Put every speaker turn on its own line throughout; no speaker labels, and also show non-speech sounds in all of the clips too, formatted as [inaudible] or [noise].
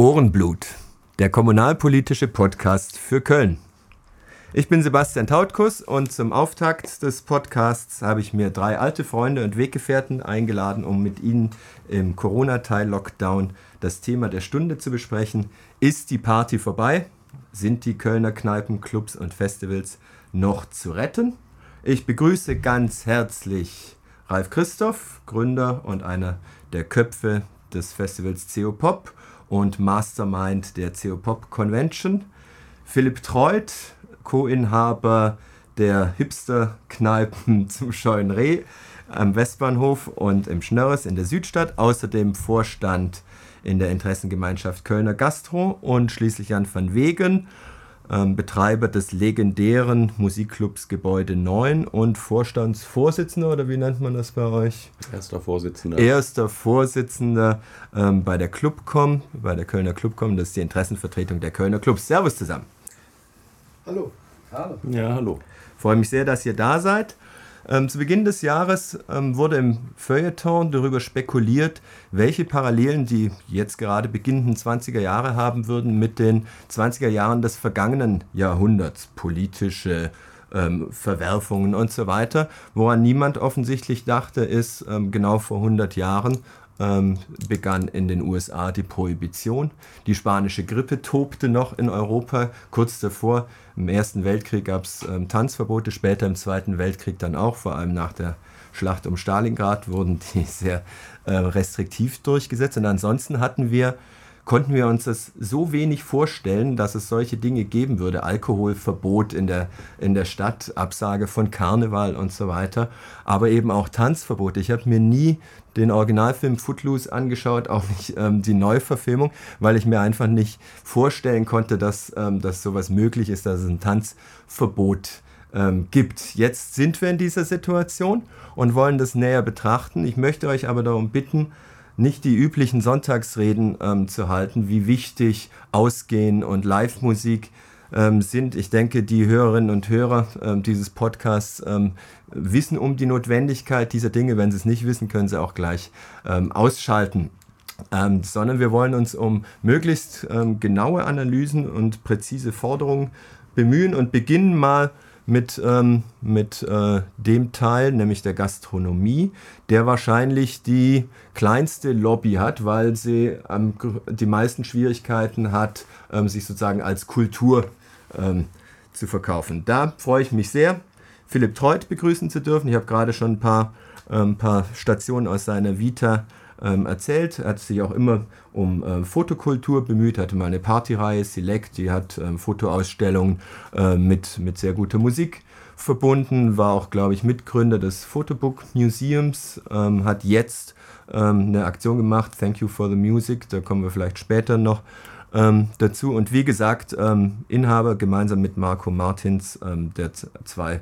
Ohrenblut, der kommunalpolitische Podcast für Köln. Ich bin Sebastian Tautkus und zum Auftakt des Podcasts habe ich mir drei alte Freunde und Weggefährten eingeladen, um mit ihnen im Corona-Teil-Lockdown das Thema der Stunde zu besprechen. Ist die Party vorbei? Sind die Kölner Kneipen, Clubs und Festivals noch zu retten? Ich begrüße ganz herzlich Ralf Christoph, Gründer und einer der Köpfe des Festivals CO Pop und Mastermind der CO Pop Convention. Philipp Treut, Co-Inhaber der Hipster-Kneipen [laughs] zum Scheuen Reh am Westbahnhof und im Schnörres in der Südstadt. Außerdem Vorstand in der Interessengemeinschaft Kölner Gastro und schließlich Jan van Wegen Betreiber des legendären Musikclubs Gebäude 9 und Vorstandsvorsitzender, oder wie nennt man das bei euch?
Erster Vorsitzender.
Erster Vorsitzender ähm, bei der Clubcom, bei der Kölner Clubcom. Das ist die Interessenvertretung der Kölner Clubs. Servus zusammen.
Hallo. Hallo. Ja, hallo.
Freue mich sehr, dass ihr da seid. Ähm, zu Beginn des Jahres ähm, wurde im Feuilleton darüber spekuliert, welche Parallelen die jetzt gerade beginnenden 20er Jahre haben würden mit den 20er Jahren des vergangenen Jahrhunderts. Politische ähm, Verwerfungen und so weiter. Woran niemand offensichtlich dachte, ist ähm, genau vor 100 Jahren ähm, begann in den USA die Prohibition. Die spanische Grippe tobte noch in Europa. Kurz davor, im Ersten Weltkrieg gab es ähm, Tanzverbote, später im Zweiten Weltkrieg dann auch, vor allem nach der Schlacht um Stalingrad wurden die [laughs] sehr äh, restriktiv durchgesetzt. Und ansonsten hatten wir konnten wir uns das so wenig vorstellen, dass es solche Dinge geben würde. Alkoholverbot in der, in der Stadt, Absage von Karneval und so weiter, aber eben auch Tanzverbote. Ich habe mir nie den Originalfilm Footloose angeschaut, auch nicht ähm, die Neuverfilmung, weil ich mir einfach nicht vorstellen konnte, dass, ähm, dass sowas möglich ist, dass es ein Tanzverbot ähm, gibt. Jetzt sind wir in dieser Situation und wollen das näher betrachten. Ich möchte euch aber darum bitten, nicht die üblichen Sonntagsreden ähm, zu halten, wie wichtig Ausgehen und Live-Musik ähm, sind. Ich denke, die Hörerinnen und Hörer ähm, dieses Podcasts ähm, wissen um die Notwendigkeit dieser Dinge. Wenn sie es nicht wissen, können sie auch gleich ähm, ausschalten. Ähm, sondern wir wollen uns um möglichst genaue Analysen und präzise Forderungen bemühen und beginnen mal mit, ähm, mit äh, dem Teil, nämlich der Gastronomie, der wahrscheinlich die kleinste Lobby hat, weil sie ähm, die meisten Schwierigkeiten hat, ähm, sich sozusagen als Kultur ähm, zu verkaufen. Da freue ich mich sehr, Philipp Treut begrüßen zu dürfen. Ich habe gerade schon ein paar, ähm, paar Stationen aus seiner Vita ähm, erzählt. Er hat sich auch immer um äh, Fotokultur bemüht, hatte mal eine Partyreihe, Select, die hat ähm, Fotoausstellungen äh, mit, mit sehr guter Musik verbunden, war auch, glaube ich, Mitgründer des Photobook Museums, ähm, hat jetzt ähm, eine Aktion gemacht, Thank You for the Music, da kommen wir vielleicht später noch ähm, dazu. Und wie gesagt, ähm, Inhaber gemeinsam mit Marco Martins, ähm, der zwei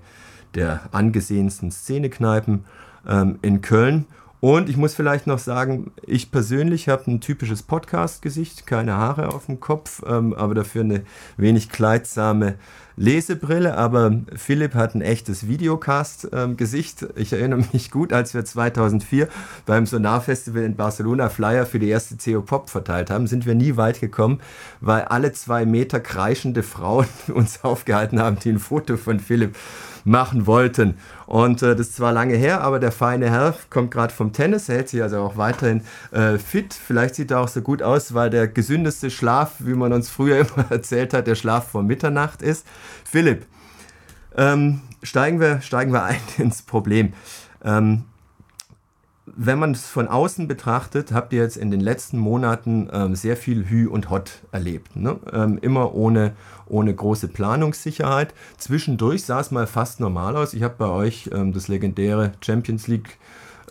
der angesehensten Szenekneipen ähm, in Köln. Und ich muss vielleicht noch sagen, ich persönlich habe ein typisches Podcast-Gesicht, keine Haare auf dem Kopf, ähm, aber dafür eine wenig kleidsame Lesebrille. Aber Philipp hat ein echtes Videocast-Gesicht. Ähm, ich erinnere mich gut, als wir 2004 beim Sonar-Festival in Barcelona Flyer für die erste CO Pop verteilt haben, sind wir nie weit gekommen, weil alle zwei Meter kreischende Frauen [laughs] uns aufgehalten haben, die ein Foto von Philipp machen wollten. Und äh, das ist zwar lange her, aber der feine Herr kommt gerade vom Tennis, hält sich also auch weiterhin äh, fit. Vielleicht sieht er auch so gut aus, weil der gesündeste Schlaf, wie man uns früher [laughs] immer erzählt hat, der Schlaf vor Mitternacht ist. Philipp, ähm, steigen, wir, steigen wir ein [laughs] ins Problem. Ähm, wenn man es von außen betrachtet, habt ihr jetzt in den letzten Monaten ähm, sehr viel Hü und Hot erlebt. Ne? Ähm, immer ohne, ohne große Planungssicherheit. Zwischendurch sah es mal fast normal aus. Ich habe bei euch ähm, das legendäre Champions League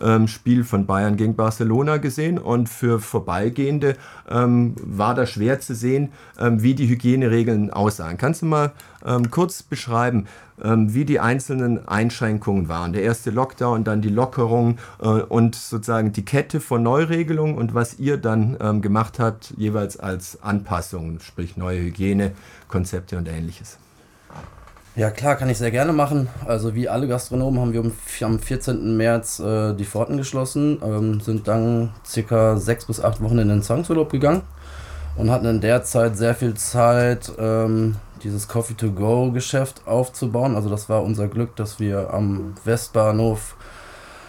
ähm, Spiel von Bayern gegen Barcelona gesehen und für Vorbeigehende ähm, war da schwer zu sehen, ähm, wie die Hygieneregeln aussahen. Kannst du mal ähm, kurz beschreiben, ähm, wie die einzelnen Einschränkungen waren? Der erste Lockdown, dann die Lockerung äh, und sozusagen die Kette von Neuregelungen und was ihr dann ähm, gemacht habt, jeweils als Anpassungen, sprich neue Hygienekonzepte und ähnliches.
Ja, klar, kann ich sehr gerne machen. Also wie alle Gastronomen haben wir am 14. März äh, die Pforten geschlossen, ähm, sind dann circa sechs bis acht Wochen in den Zwangsurlaub gegangen. und hatten in der Zeit sehr viel Zeit, ähm, dieses Coffee-to-Go-Geschäft aufzubauen. Also das war unser Glück, dass wir am Westbahnhof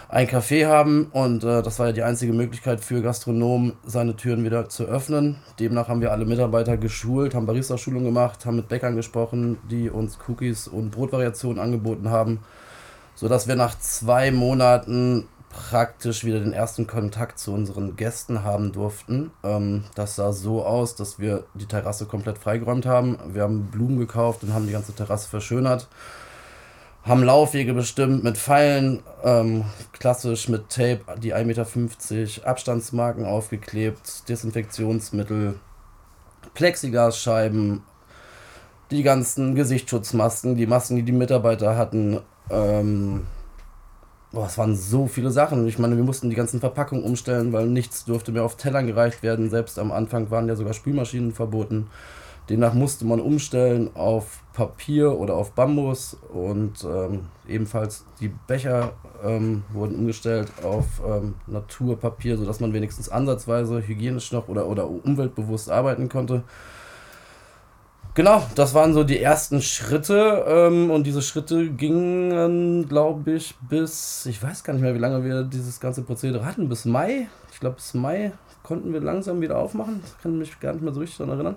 ein Café haben und äh, das war ja die einzige Möglichkeit für Gastronomen, seine Türen wieder zu öffnen. Demnach haben wir alle Mitarbeiter geschult, haben Barista-Schulung gemacht, haben mit Bäckern gesprochen, die uns Cookies und Brotvariationen angeboten haben, sodass wir nach zwei Monaten praktisch wieder den ersten Kontakt zu unseren Gästen haben durften. Ähm, das sah so aus, dass wir die Terrasse komplett freigeräumt haben. Wir haben Blumen gekauft und haben die ganze Terrasse verschönert haben Laufwege bestimmt mit Pfeilen, ähm, klassisch mit Tape, die 1,50 Meter Abstandsmarken aufgeklebt, Desinfektionsmittel, Plexiglasscheiben, die ganzen Gesichtsschutzmasken, die Masken, die die Mitarbeiter hatten. Ähm, boah, es waren so viele Sachen. Ich meine, wir mussten die ganzen Verpackungen umstellen, weil nichts durfte mehr auf Tellern gereicht werden. Selbst am Anfang waren ja sogar Spülmaschinen verboten. Demnach musste man umstellen auf Papier oder auf Bambus und ähm, ebenfalls die Becher ähm, wurden umgestellt auf ähm, Naturpapier, sodass man wenigstens ansatzweise hygienisch noch oder, oder umweltbewusst arbeiten konnte. Genau, das waren so die ersten Schritte ähm, und diese Schritte gingen, glaube ich, bis, ich weiß gar nicht mehr, wie lange wir dieses ganze Prozedere hatten, bis Mai. Ich glaube, bis Mai konnten wir langsam wieder aufmachen. Ich kann mich gar nicht mehr so richtig daran erinnern.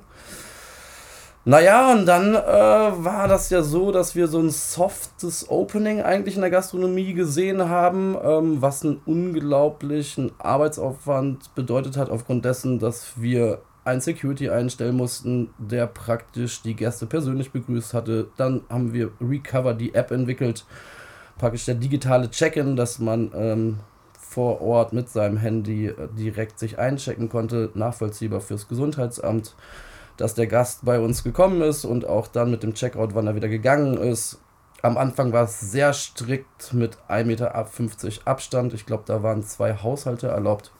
Naja, und dann äh, war das ja so, dass wir so ein softes Opening eigentlich in der Gastronomie gesehen haben, ähm, was einen unglaublichen Arbeitsaufwand bedeutet hat, aufgrund dessen, dass wir ein Security einstellen mussten, der praktisch die Gäste persönlich begrüßt hatte. Dann haben wir Recover, die App entwickelt, praktisch der digitale Check-in, dass man ähm, vor Ort mit seinem Handy äh, direkt sich einchecken konnte, nachvollziehbar fürs Gesundheitsamt dass der Gast bei uns gekommen ist und auch dann mit dem Checkout, wann er wieder gegangen ist. Am Anfang war es sehr strikt mit 1,50 Meter Abstand. Ich glaube, da waren zwei Haushalte erlaubt.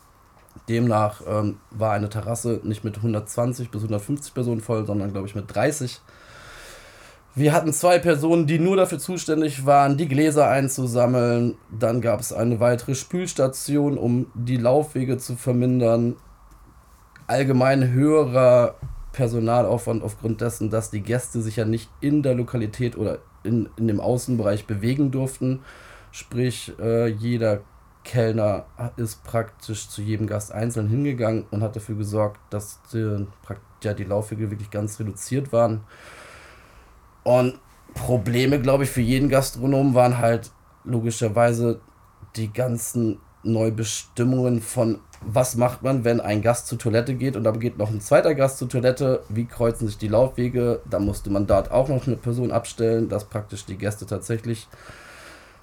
Demnach ähm, war eine Terrasse nicht mit 120 bis 150 Personen voll, sondern glaube ich mit 30. Wir hatten zwei Personen, die nur dafür zuständig waren, die Gläser einzusammeln. Dann gab es eine weitere Spülstation, um die Laufwege zu vermindern. Allgemein höherer Personalaufwand aufgrund dessen, dass die Gäste sich ja nicht in der Lokalität oder in, in dem Außenbereich bewegen durften. Sprich, äh, jeder Kellner ist praktisch zu jedem Gast einzeln hingegangen und hat dafür gesorgt, dass die, ja, die Laufwege wirklich ganz reduziert waren. Und Probleme, glaube ich, für jeden Gastronom waren halt logischerweise die ganzen Neubestimmungen von was macht man, wenn ein Gast zur Toilette geht und dann geht noch ein zweiter Gast zur Toilette, wie kreuzen sich die Laufwege, da musste man dort auch noch eine Person abstellen, dass praktisch die Gäste tatsächlich,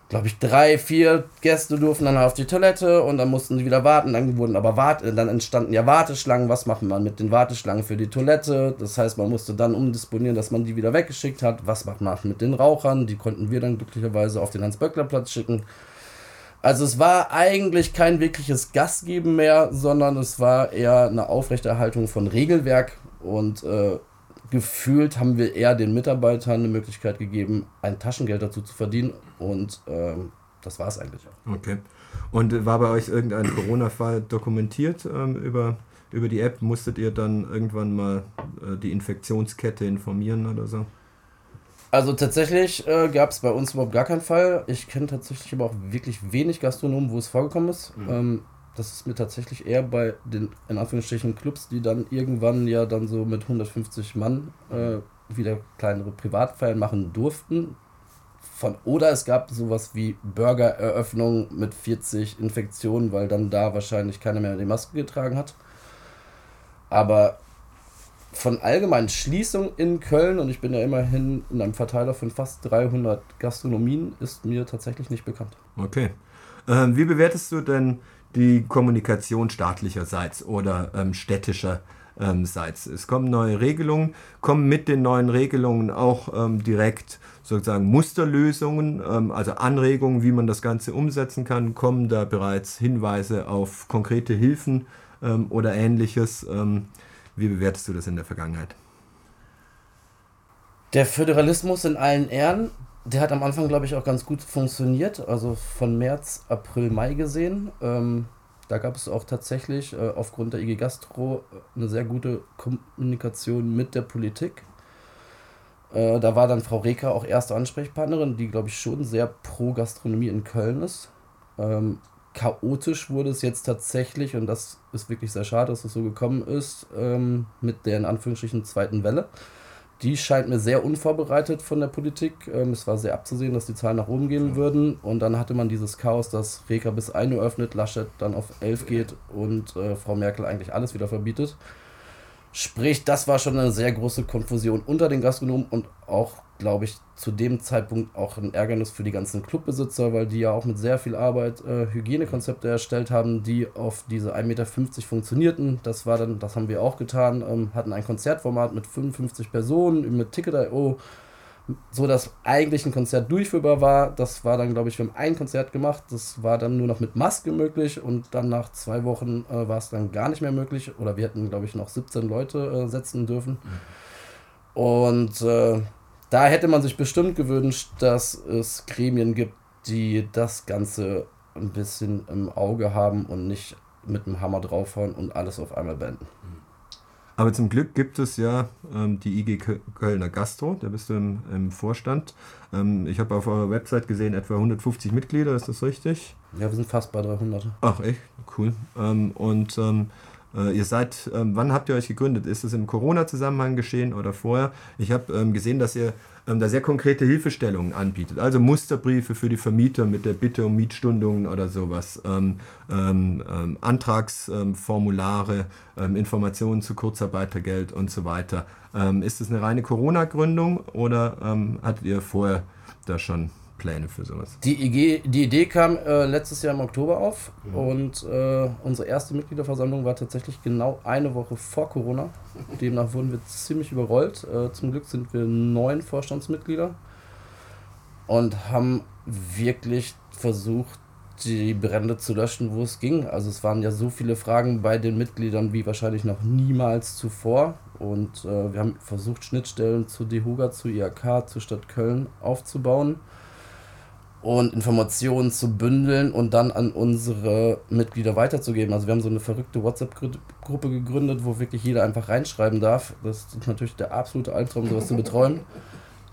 glaube ich, drei, vier Gäste durften dann auf die Toilette und dann mussten sie wieder warten, dann wurden aber Wart dann entstanden ja Warteschlangen, was macht man mit den Warteschlangen für die Toilette, das heißt, man musste dann umdisponieren, dass man die wieder weggeschickt hat, was macht man mit den Rauchern, die konnten wir dann glücklicherweise auf den Hans-Böckler-Platz schicken, also es war eigentlich kein wirkliches Gastgeben mehr, sondern es war eher eine Aufrechterhaltung von Regelwerk und äh, gefühlt haben wir eher den Mitarbeitern eine Möglichkeit gegeben, ein Taschengeld dazu zu verdienen und ähm, das war es eigentlich.
Okay. Und war bei euch irgendein Corona-Fall dokumentiert ähm, über, über die App? Musstet ihr dann irgendwann mal äh, die Infektionskette informieren oder so?
Also tatsächlich äh, gab es bei uns überhaupt gar keinen Fall. Ich kenne tatsächlich aber auch wirklich wenig Gastronomen, wo es vorgekommen ist. Mhm. Ähm, das ist mir tatsächlich eher bei den, in Anführungsstrichen, Clubs, die dann irgendwann ja dann so mit 150 Mann äh, wieder kleinere Privatfeiern machen durften. Von, oder es gab sowas wie Burgereröffnung mit 40 Infektionen, weil dann da wahrscheinlich keiner mehr die Maske getragen hat. Aber von allgemeinen Schließungen in Köln, und ich bin ja immerhin in einem Verteiler von fast 300 Gastronomien, ist mir tatsächlich nicht bekannt.
Okay. Ähm, wie bewertest du denn die Kommunikation staatlicherseits oder ähm, städtischerseits? Ähm, es kommen neue Regelungen, kommen mit den neuen Regelungen auch ähm, direkt sozusagen Musterlösungen, ähm, also Anregungen, wie man das Ganze umsetzen kann, kommen da bereits Hinweise auf konkrete Hilfen ähm, oder ähnliches. Wie bewertest du das in der Vergangenheit?
Der Föderalismus in allen Ehren, der hat am Anfang, glaube ich, auch ganz gut funktioniert. Also von März, April, Mai gesehen. Ähm, Da gab es auch tatsächlich äh, aufgrund der IG Gastro eine sehr gute Kommunikation mit der Politik. Äh, da war dann Frau Reker auch erste Ansprechpartnerin, die, glaube ich, schon sehr pro Gastronomie in Köln ist. Ähm, chaotisch wurde es jetzt tatsächlich, und das ist wirklich sehr schade, dass es so gekommen ist, ähm, mit der in Anführungsstrichen zweiten Welle. Die scheint mir sehr unvorbereitet von der Politik. Ähm, es war sehr abzusehen, dass die Zahlen nach oben gehen würden. Und dann hatte man dieses Chaos, dass Reker bis 1 Uhr öffnet, Laschet dann auf 11 geht und äh, Frau Merkel eigentlich alles wieder verbietet. Sprich, das war schon eine sehr große Konfusion unter den Gastronomen und auch, glaube ich, zu dem Zeitpunkt auch ein Ärgernis für die ganzen Clubbesitzer, weil die ja auch mit sehr viel Arbeit äh, Hygienekonzepte erstellt haben, die auf diese 1,50 Meter funktionierten. Das war dann, das haben wir auch getan, ähm, hatten ein Konzertformat mit 55 Personen, mit Ticket.io so dass eigentlich ein Konzert durchführbar war. Das war dann, glaube ich, wir haben ein Konzert gemacht. Das war dann nur noch mit Maske möglich und dann nach zwei Wochen äh, war es dann gar nicht mehr möglich. Oder wir hätten, glaube ich, noch 17 Leute äh, setzen dürfen. Mhm. Und äh, da hätte man sich bestimmt gewünscht, dass es Gremien gibt, die das Ganze ein bisschen im Auge haben und nicht mit dem Hammer draufhauen und alles auf einmal beenden.
Aber zum Glück gibt es ja ähm, die IG Kölner Gastro, da bist du im, im Vorstand. Ähm, ich habe auf eurer Website gesehen, etwa 150 Mitglieder, ist das richtig?
Ja, wir sind fast bei 300.
Ach echt? Cool. Ähm, und ähm, äh, ihr seid, ähm, wann habt ihr euch gegründet? Ist es im Corona-Zusammenhang geschehen oder vorher? Ich habe ähm, gesehen, dass ihr ähm, da sehr konkrete Hilfestellungen anbietet. Also Musterbriefe für die Vermieter mit der Bitte um Mietstundungen oder sowas, ähm, ähm, ähm Antragsformulare, Informationen zu Kurzarbeitergeld und so weiter. Ist das eine reine Corona-Gründung oder hattet ihr vorher da schon Pläne für sowas?
Die, IG, die Idee kam äh, letztes Jahr im Oktober auf mhm. und äh, unsere erste Mitgliederversammlung war tatsächlich genau eine Woche vor Corona. [laughs] Demnach wurden wir ziemlich überrollt. Äh, zum Glück sind wir neun Vorstandsmitglieder und haben wirklich versucht, die Brände zu löschen, wo es ging. Also es waren ja so viele Fragen bei den Mitgliedern wie wahrscheinlich noch niemals zuvor. Und äh, wir haben versucht, Schnittstellen zu DEHUGA, zu IAK, zur Stadt Köln aufzubauen und Informationen zu bündeln und dann an unsere Mitglieder weiterzugeben. Also wir haben so eine verrückte WhatsApp-Gruppe gegründet, wo wirklich jeder einfach reinschreiben darf. Das ist natürlich der absolute Albtraum, sowas zu betreuen.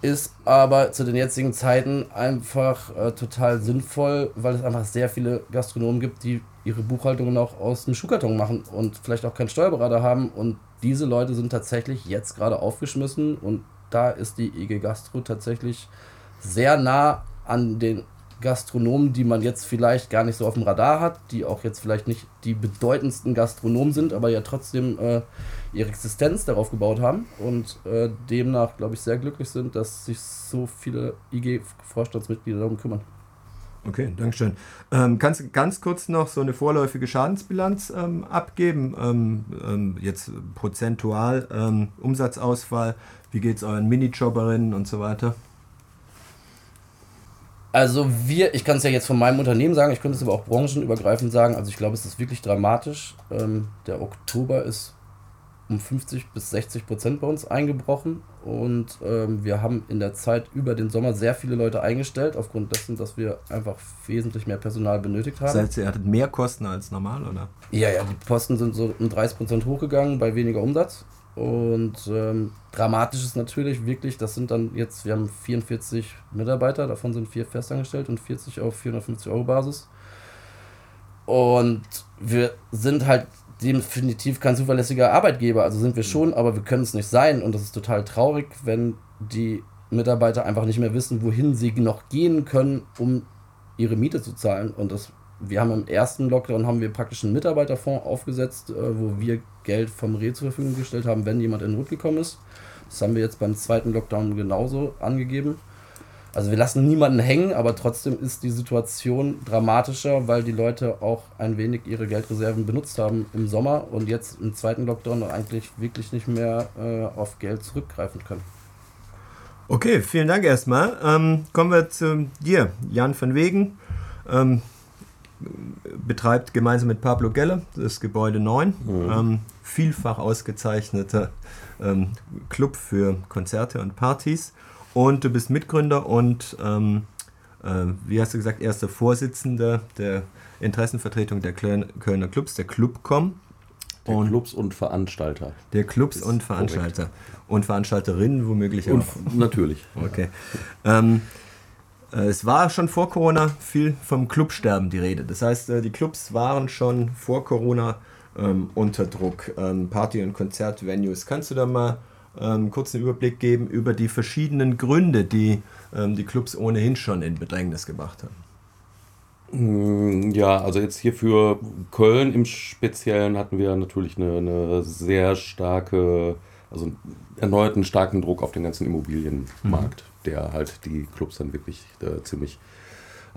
Ist aber zu den jetzigen Zeiten einfach äh, total sinnvoll, weil es einfach sehr viele Gastronomen gibt, die ihre Buchhaltungen auch aus dem Schuhkarton machen und vielleicht auch keinen Steuerberater haben. Und diese Leute sind tatsächlich jetzt gerade aufgeschmissen und da ist die IG Gastro tatsächlich sehr nah an den Gastronomen, die man jetzt vielleicht gar nicht so auf dem Radar hat, die auch jetzt vielleicht nicht die bedeutendsten Gastronomen sind, aber ja trotzdem äh, ihre Existenz darauf gebaut haben und äh, demnach, glaube ich, sehr glücklich sind, dass sich so viele IG-Vorstandsmitglieder darum kümmern.
Okay, Dankeschön. Ähm, kannst du ganz kurz noch so eine vorläufige Schadensbilanz ähm, abgeben? Ähm, ähm jetzt prozentual, ähm, Umsatzausfall, wie geht es euren Minijobberinnen und so weiter?
Also wir, ich kann es ja jetzt von meinem Unternehmen sagen, ich könnte es aber auch branchenübergreifend sagen. Also ich glaube, es ist wirklich dramatisch. Ähm, der Oktober ist um 50 bis 60 Prozent bei uns eingebrochen und ähm, wir haben in der Zeit über den Sommer sehr viele Leute eingestellt, aufgrund dessen, dass wir einfach wesentlich mehr Personal benötigt haben. Das
heißt, ihr hattet mehr Kosten als normal, oder?
Ja, ja, die Kosten sind so um 30 Prozent hochgegangen bei weniger Umsatz und ähm, dramatisch ist natürlich wirklich, das sind dann jetzt, wir haben 44 Mitarbeiter, davon sind vier festangestellt und 40 auf 450 Euro Basis. Und wir sind halt definitiv kein zuverlässiger Arbeitgeber, also sind wir schon, aber wir können es nicht sein. Und das ist total traurig, wenn die Mitarbeiter einfach nicht mehr wissen, wohin sie noch gehen können, um ihre Miete zu zahlen. Und das wir haben im ersten Lockdown haben wir praktisch einen Mitarbeiterfonds aufgesetzt, äh, wo wir Geld vom Reh zur Verfügung gestellt haben, wenn jemand in Not gekommen ist. Das haben wir jetzt beim zweiten Lockdown genauso angegeben. Also wir lassen niemanden hängen, aber trotzdem ist die Situation dramatischer, weil die Leute auch ein wenig ihre Geldreserven benutzt haben im Sommer und jetzt im zweiten Lockdown eigentlich wirklich nicht mehr äh, auf Geld zurückgreifen können.
Okay, vielen Dank erstmal. Ähm, kommen wir zu dir, Jan van Wegen. Ähm, betreibt gemeinsam mit Pablo Geller das Gebäude 9, mhm. ähm, vielfach ausgezeichneter ähm, Club für Konzerte und Partys. Und du bist Mitgründer und ähm, äh, wie hast du gesagt, erster Vorsitzender der Interessenvertretung der Kölner Clubs, der Clubcom.
Der und Clubs und Veranstalter.
Der Clubs und Veranstalter. Korrekt. Und Veranstalterinnen womöglich
und auch. Natürlich.
Okay. Ähm, äh, es war schon vor Corona viel vom Clubsterben die Rede. Das heißt, äh, die Clubs waren schon vor Corona ähm, unter Druck. Ähm, Party- und Konzertvenues. Kannst du da mal ähm, kurz einen Überblick geben über die verschiedenen Gründe, die ähm, die Clubs ohnehin schon in Bedrängnis gebracht haben?
Mm, ja, also jetzt hier für Köln im Speziellen hatten wir natürlich eine, eine sehr starke, also erneuten starken Druck auf den ganzen Immobilienmarkt, mhm. der halt die Clubs dann wirklich äh, ziemlich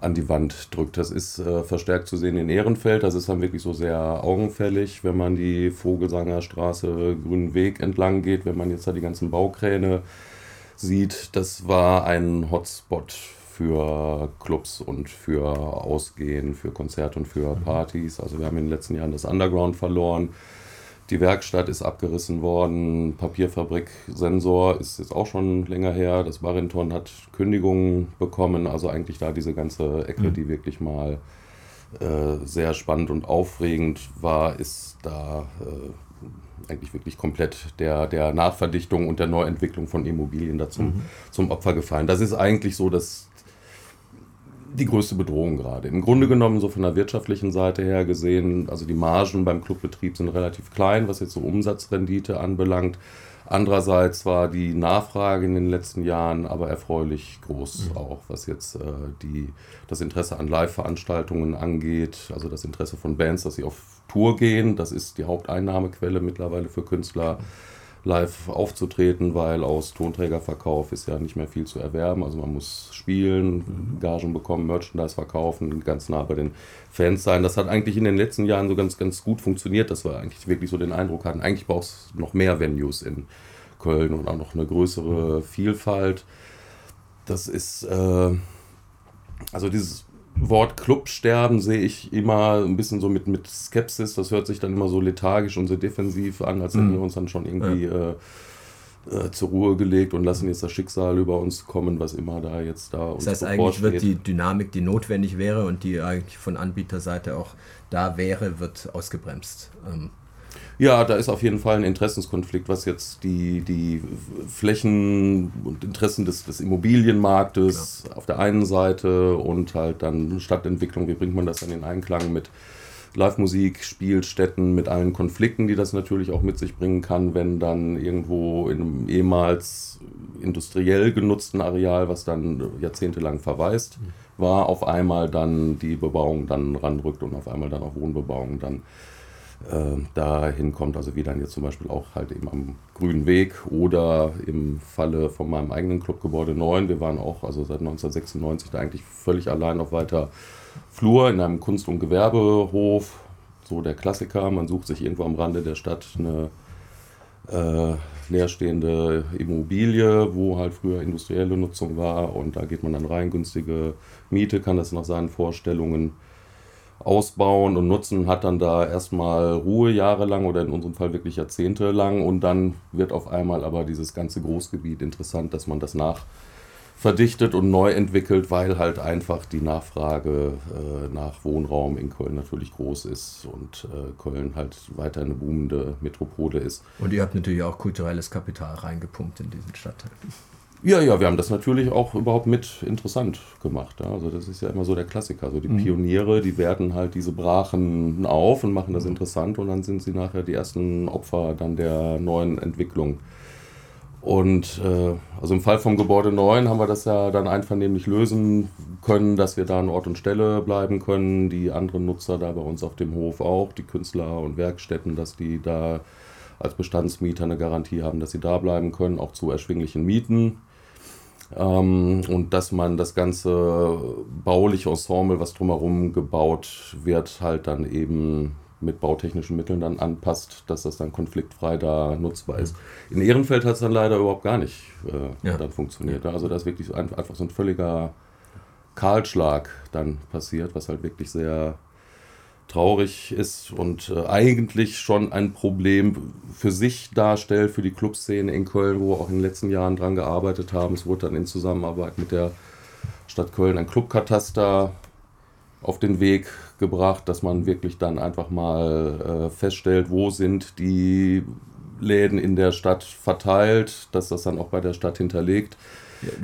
an die Wand drückt. Das ist äh, verstärkt zu sehen in Ehrenfeld. Das ist dann wirklich so sehr augenfällig, wenn man die Vogelsanger Straße, Grünen Weg entlang geht, wenn man jetzt da die ganzen Baukräne sieht. Das war ein Hotspot für Clubs und für Ausgehen, für Konzerte und für mhm. Partys. Also wir haben in den letzten Jahren das Underground verloren. Die Werkstatt ist abgerissen worden. Papierfabrik Sensor ist jetzt auch schon länger her. Das Barenton hat Kündigungen bekommen. Also eigentlich da diese ganze Ecke, mhm. die wirklich mal äh, sehr spannend und aufregend war, ist da äh, eigentlich wirklich komplett der, der Nachverdichtung und der Neuentwicklung von Immobilien dazu mhm. zum Opfer gefallen. Das ist eigentlich so das die größte Bedrohung gerade. Im Grunde genommen, so von der wirtschaftlichen Seite her gesehen, also die Margen beim Clubbetrieb sind relativ klein, was jetzt so Umsatzrendite anbelangt. Andererseits war die Nachfrage in den letzten Jahren aber erfreulich groß, mhm. auch was jetzt äh, die, das Interesse an Live-Veranstaltungen angeht, also das Interesse von Bands, dass sie auf Tour gehen. Das ist die Haupteinnahmequelle mittlerweile für Künstler. Mhm live aufzutreten, weil aus Tonträgerverkauf ist ja nicht mehr viel zu erwerben. Also man muss spielen, mhm. Gagen bekommen, Merchandise verkaufen, ganz nah bei den Fans sein. Das hat eigentlich in den letzten Jahren so ganz, ganz gut funktioniert, dass wir eigentlich wirklich so den Eindruck hatten, eigentlich braucht es noch mehr Venues in Köln und auch noch eine größere mhm. Vielfalt. Das ist, äh, also dieses Wort Clubsterben sehe ich immer ein bisschen so mit, mit Skepsis. Das hört sich dann immer so lethargisch und so defensiv an, als hätten mhm. wir uns dann schon irgendwie ja. äh, äh, zur Ruhe gelegt und lassen jetzt das Schicksal über uns kommen, was immer da jetzt da
uns Das heißt, eigentlich wird die Dynamik, die notwendig wäre und die eigentlich von Anbieterseite auch da wäre, wird ausgebremst. Ähm.
Ja, da ist auf jeden Fall ein Interessenskonflikt, was jetzt die, die Flächen und Interessen des, des Immobilienmarktes Klar. auf der einen Seite und halt dann Stadtentwicklung, wie bringt man das dann in Einklang mit Live-Musik, Spielstätten, mit allen Konflikten, die das natürlich auch mit sich bringen kann, wenn dann irgendwo in einem ehemals industriell genutzten Areal, was dann jahrzehntelang verwaist mhm. war, auf einmal dann die Bebauung dann ranrückt und auf einmal dann auch Wohnbebauung dann äh, dahin kommt. Also wie dann jetzt zum Beispiel auch halt eben am Grünen Weg oder im Falle von meinem eigenen Club Gebäude 9. Wir waren auch also seit 1996 da eigentlich völlig allein auf weiter Flur in einem Kunst- und Gewerbehof. So der Klassiker, man sucht sich irgendwo am Rande der Stadt eine äh, leerstehende Immobilie, wo halt früher industrielle Nutzung war und da geht man dann rein, günstige Miete, kann das nach seinen Vorstellungen ausbauen und nutzen, hat dann da erstmal Ruhe jahrelang oder in unserem Fall wirklich jahrzehntelang und dann wird auf einmal aber dieses ganze Großgebiet interessant, dass man das nach verdichtet und neu entwickelt, weil halt einfach die Nachfrage äh, nach Wohnraum in Köln natürlich groß ist und äh, Köln halt weiter eine boomende Metropole ist.
Und ihr habt natürlich auch kulturelles Kapital reingepumpt in diesen Stadtteil.
Ja, ja, wir haben das natürlich auch überhaupt mit interessant gemacht. Ja. Also das ist ja immer so der Klassiker. Also die mhm. Pioniere, die werten halt diese Brachen auf und machen das mhm. interessant und dann sind sie nachher die ersten Opfer dann der neuen Entwicklung. Und äh, also im Fall vom Gebäude 9 haben wir das ja dann einvernehmlich lösen können, dass wir da an Ort und Stelle bleiben können. Die anderen Nutzer da bei uns auf dem Hof auch, die Künstler und Werkstätten, dass die da als Bestandsmieter eine Garantie haben, dass sie da bleiben können, auch zu erschwinglichen Mieten. Ähm, und dass man das ganze bauliche Ensemble, was drumherum gebaut wird, halt dann eben mit bautechnischen Mitteln dann anpasst, dass das dann konfliktfrei da nutzbar ist. In Ehrenfeld hat es dann leider überhaupt gar nicht äh, ja. dann funktioniert. Also da ist wirklich einfach so ein völliger Kahlschlag dann passiert, was halt wirklich sehr traurig ist und äh, eigentlich schon ein Problem für sich darstellt, für die Clubszene in Köln, wo wir auch in den letzten Jahren dran gearbeitet haben. Es wurde dann in Zusammenarbeit mit der Stadt Köln ein Clubkataster auf den Weg gebracht, dass man wirklich dann einfach mal äh, feststellt, wo sind die Läden in der Stadt verteilt, dass das dann auch bei der Stadt hinterlegt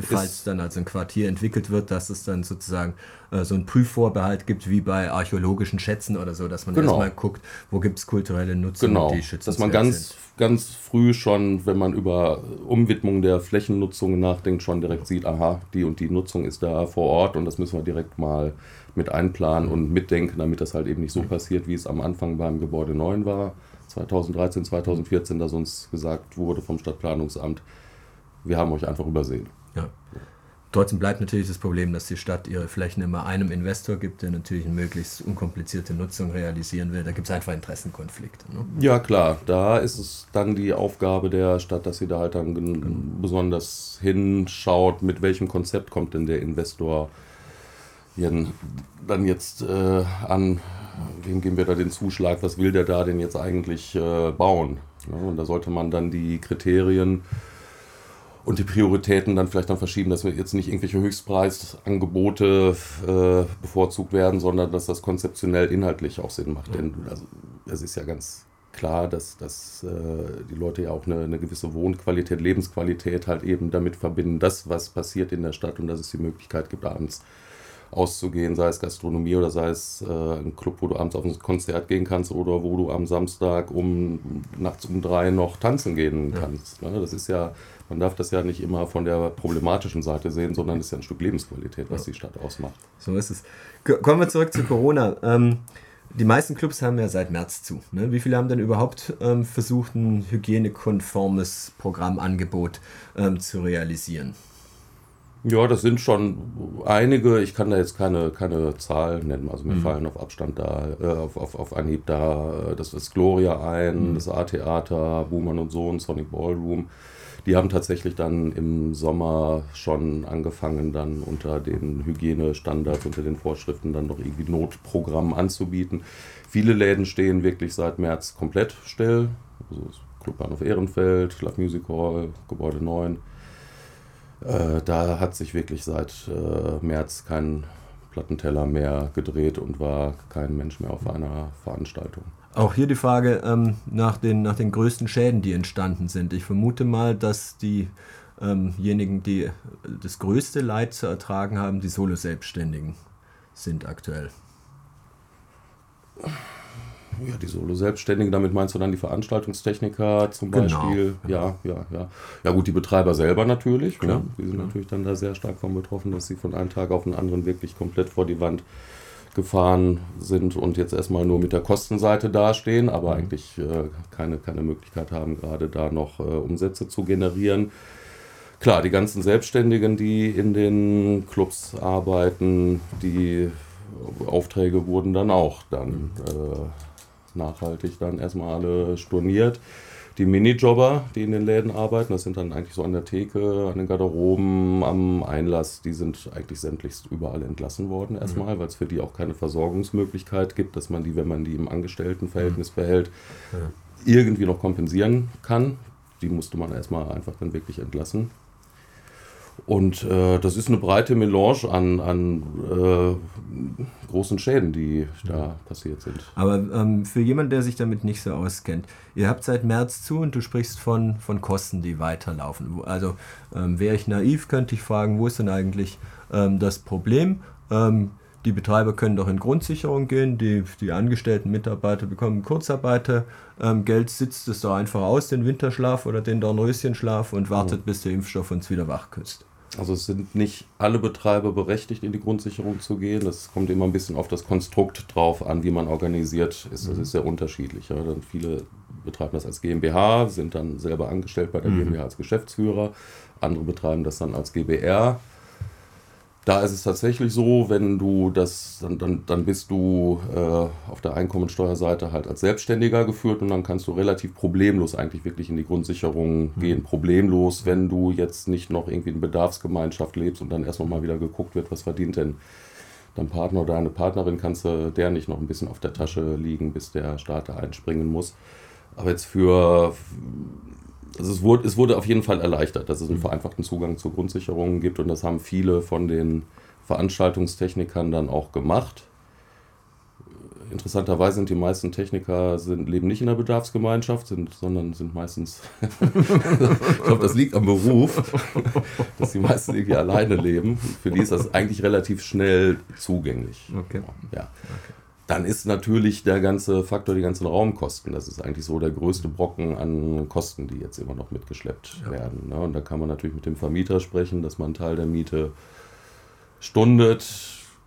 falls dann also ein Quartier entwickelt wird, dass es dann sozusagen äh, so einen Prüfvorbehalt gibt, wie bei archäologischen Schätzen oder so, dass man genau. erstmal guckt, wo gibt es kulturelle Nutzung,
genau. die schützen. Dass man ganz, sind. ganz früh schon, wenn man über Umwidmung der Flächennutzung nachdenkt, schon direkt sieht, aha, die und die Nutzung ist da vor Ort und das müssen wir direkt mal mit einplanen und mitdenken, damit das halt eben nicht so mhm. passiert, wie es am Anfang beim Gebäude 9 war. 2013, 2014, dass uns gesagt wurde vom Stadtplanungsamt, wir haben euch einfach übersehen.
Ja. Trotzdem bleibt natürlich das Problem, dass die Stadt ihre Flächen immer einem Investor gibt, der natürlich eine möglichst unkomplizierte Nutzung realisieren will. Da gibt es einfach Interessenkonflikte. Ne?
Ja, klar. Da ist es dann die Aufgabe der Stadt, dass sie da halt dann genau. besonders hinschaut, mit welchem Konzept kommt denn der Investor dann jetzt äh, an, wem geben wir da den Zuschlag, was will der da denn jetzt eigentlich äh, bauen? Ja, und da sollte man dann die Kriterien und die Prioritäten dann vielleicht dann verschieben, dass wir jetzt nicht irgendwelche Höchstpreisangebote äh, bevorzugt werden, sondern dass das konzeptionell inhaltlich auch Sinn macht. Denn also, es ist ja ganz klar, dass, dass äh, die Leute ja auch eine, eine gewisse Wohnqualität, Lebensqualität halt eben damit verbinden, das, was passiert in der Stadt und dass es die Möglichkeit gibt, abends auszugehen, sei es Gastronomie oder sei es äh, ein Club, wo du abends auf ein Konzert gehen kannst oder wo du am Samstag um nachts um drei noch tanzen gehen kannst. Ja. Ne? Das ist ja, man darf das ja nicht immer von der problematischen Seite sehen, sondern es ist ja ein Stück Lebensqualität, was ja. die Stadt ausmacht.
So ist es. Kommen wir zurück zu Corona. Ähm, die meisten Clubs haben ja seit März zu. Ne? Wie viele haben denn überhaupt ähm, versucht, ein hygienekonformes Programmangebot ähm, zu realisieren?
Ja, das sind schon einige. Ich kann da jetzt keine, keine Zahl nennen. Also mir mhm. fallen auf Abstand da, äh, auf, auf, auf Anhieb da, das ist Gloria ein, mhm. das A-Theater, Buhmann und Sohn, Sonic Ballroom. Die haben tatsächlich dann im Sommer schon angefangen, dann unter den Hygienestandards, unter den Vorschriften dann noch irgendwie Notprogramm anzubieten. Viele Läden stehen wirklich seit März komplett still. Also Clubbahnhof Ehrenfeld, Love Music Hall, Gebäude 9 äh, da hat sich wirklich seit äh, März kein Plattenteller mehr gedreht und war kein Mensch mehr auf einer Veranstaltung.
Auch hier die Frage ähm, nach, den, nach den größten Schäden, die entstanden sind. Ich vermute mal, dass diejenigen, ähm die das größte Leid zu ertragen haben, die Solo-Selbstständigen sind aktuell.
Ja, die Solo-Selbstständigen, damit meinst du dann die Veranstaltungstechniker zum genau. Beispiel? Ja, ja, ja. Ja gut, die Betreiber selber natürlich. Ne? Klar, ne? Die sind klar. natürlich dann da sehr stark von betroffen, dass sie von einem Tag auf den anderen wirklich komplett vor die Wand gefahren sind und jetzt erstmal nur mit der Kostenseite dastehen, aber mhm. eigentlich äh, keine, keine Möglichkeit haben, gerade da noch äh, Umsätze zu generieren. Klar, die ganzen Selbstständigen, die in den Clubs arbeiten, die Aufträge wurden dann auch dann mhm. äh, nachhaltig dann erstmal alle storniert. Die Minijobber, die in den Läden arbeiten, das sind dann eigentlich so an der Theke, an den Garderoben, am Einlass, die sind eigentlich sämtlichst überall entlassen worden erstmal, mhm. weil es für die auch keine Versorgungsmöglichkeit gibt, dass man die, wenn man die im Angestelltenverhältnis mhm. behält, ja. irgendwie noch kompensieren kann. Die musste man erstmal einfach dann wirklich entlassen. Und äh, das ist eine breite Melange an, an äh, großen Schäden, die da passiert sind.
Aber ähm, für jemanden, der sich damit nicht so auskennt, ihr habt seit März zu und du sprichst von, von Kosten, die weiterlaufen. Also ähm, wäre ich naiv, könnte ich fragen, wo ist denn eigentlich ähm, das Problem? Die Betreiber können doch in Grundsicherung gehen, die, die angestellten Mitarbeiter bekommen Kurzarbeitergeld, ähm, sitzt es da einfach aus, den Winterschlaf oder den Dornröschenschlaf und wartet, mhm. bis der Impfstoff uns wieder wach küsst.
Also es sind nicht alle Betreiber berechtigt, in die Grundsicherung zu gehen. Das kommt immer ein bisschen auf das Konstrukt drauf an, wie man organisiert ist. Das mhm. ist sehr unterschiedlich. Ja. Dann viele betreiben das als GmbH, sind dann selber angestellt bei der mhm. GmbH als Geschäftsführer. Andere betreiben das dann als GBR. Da ist es tatsächlich so, wenn du das, dann, dann, dann bist du äh, auf der Einkommensteuerseite halt als Selbstständiger geführt und dann kannst du relativ problemlos eigentlich wirklich in die Grundsicherung mhm. gehen. Problemlos, wenn du jetzt nicht noch irgendwie in Bedarfsgemeinschaft lebst und dann erst noch mal wieder geguckt wird, was verdient denn dein Partner oder deine Partnerin, kannst du der nicht noch ein bisschen auf der Tasche liegen, bis der Staat einspringen muss. Aber jetzt für also es wurde, es wurde auf jeden Fall erleichtert, dass es einen vereinfachten Zugang zur Grundsicherung gibt und das haben viele von den Veranstaltungstechnikern dann auch gemacht. Interessanterweise sind die meisten Techniker sind, leben nicht in der Bedarfsgemeinschaft, sind, sondern sind meistens, [laughs] ich glaube, das liegt am Beruf, dass die meisten irgendwie alleine leben. Für die ist das eigentlich relativ schnell zugänglich.
Okay.
Ja. Okay. Dann ist natürlich der ganze Faktor die ganzen Raumkosten. Das ist eigentlich so der größte Brocken an Kosten, die jetzt immer noch mitgeschleppt ja. werden. Ne? Und da kann man natürlich mit dem Vermieter sprechen, dass man einen Teil der Miete stundet.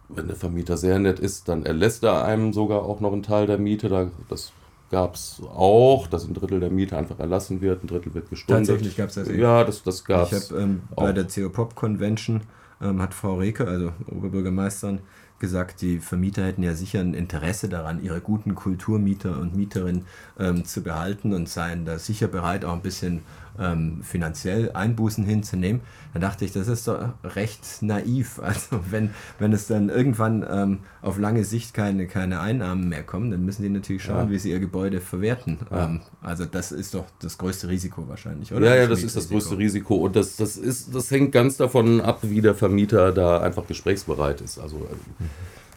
Wenn der Vermieter sehr nett ist, dann erlässt er einem sogar auch noch einen Teil der Miete. Das gab es auch, dass ein Drittel der Miete einfach erlassen wird, ein Drittel wird gestundet.
Tatsächlich gab es das
eben. Ja, das, das gab
es. Ich habe ähm, bei der CO Pop Convention ähm, hat Frau Reke, also Oberbürgermeisterin, gesagt, die Vermieter hätten ja sicher ein Interesse daran, ihre guten Kulturmieter und Mieterinnen ähm, zu behalten und seien da sicher bereit, auch ein bisschen ähm, finanziell Einbußen hinzunehmen. Da dachte ich, das ist doch recht naiv. [laughs] Also wenn, wenn es dann irgendwann ähm, auf lange Sicht keine, keine Einnahmen mehr kommen, dann müssen die natürlich schauen, ja. wie sie ihr Gebäude verwerten. Ja. Ähm, also das ist doch das größte Risiko wahrscheinlich,
oder? Ja, ja, das ist das größte Risiko und das, das, ist, das hängt ganz davon ab, wie der Vermieter da einfach gesprächsbereit ist. Also mhm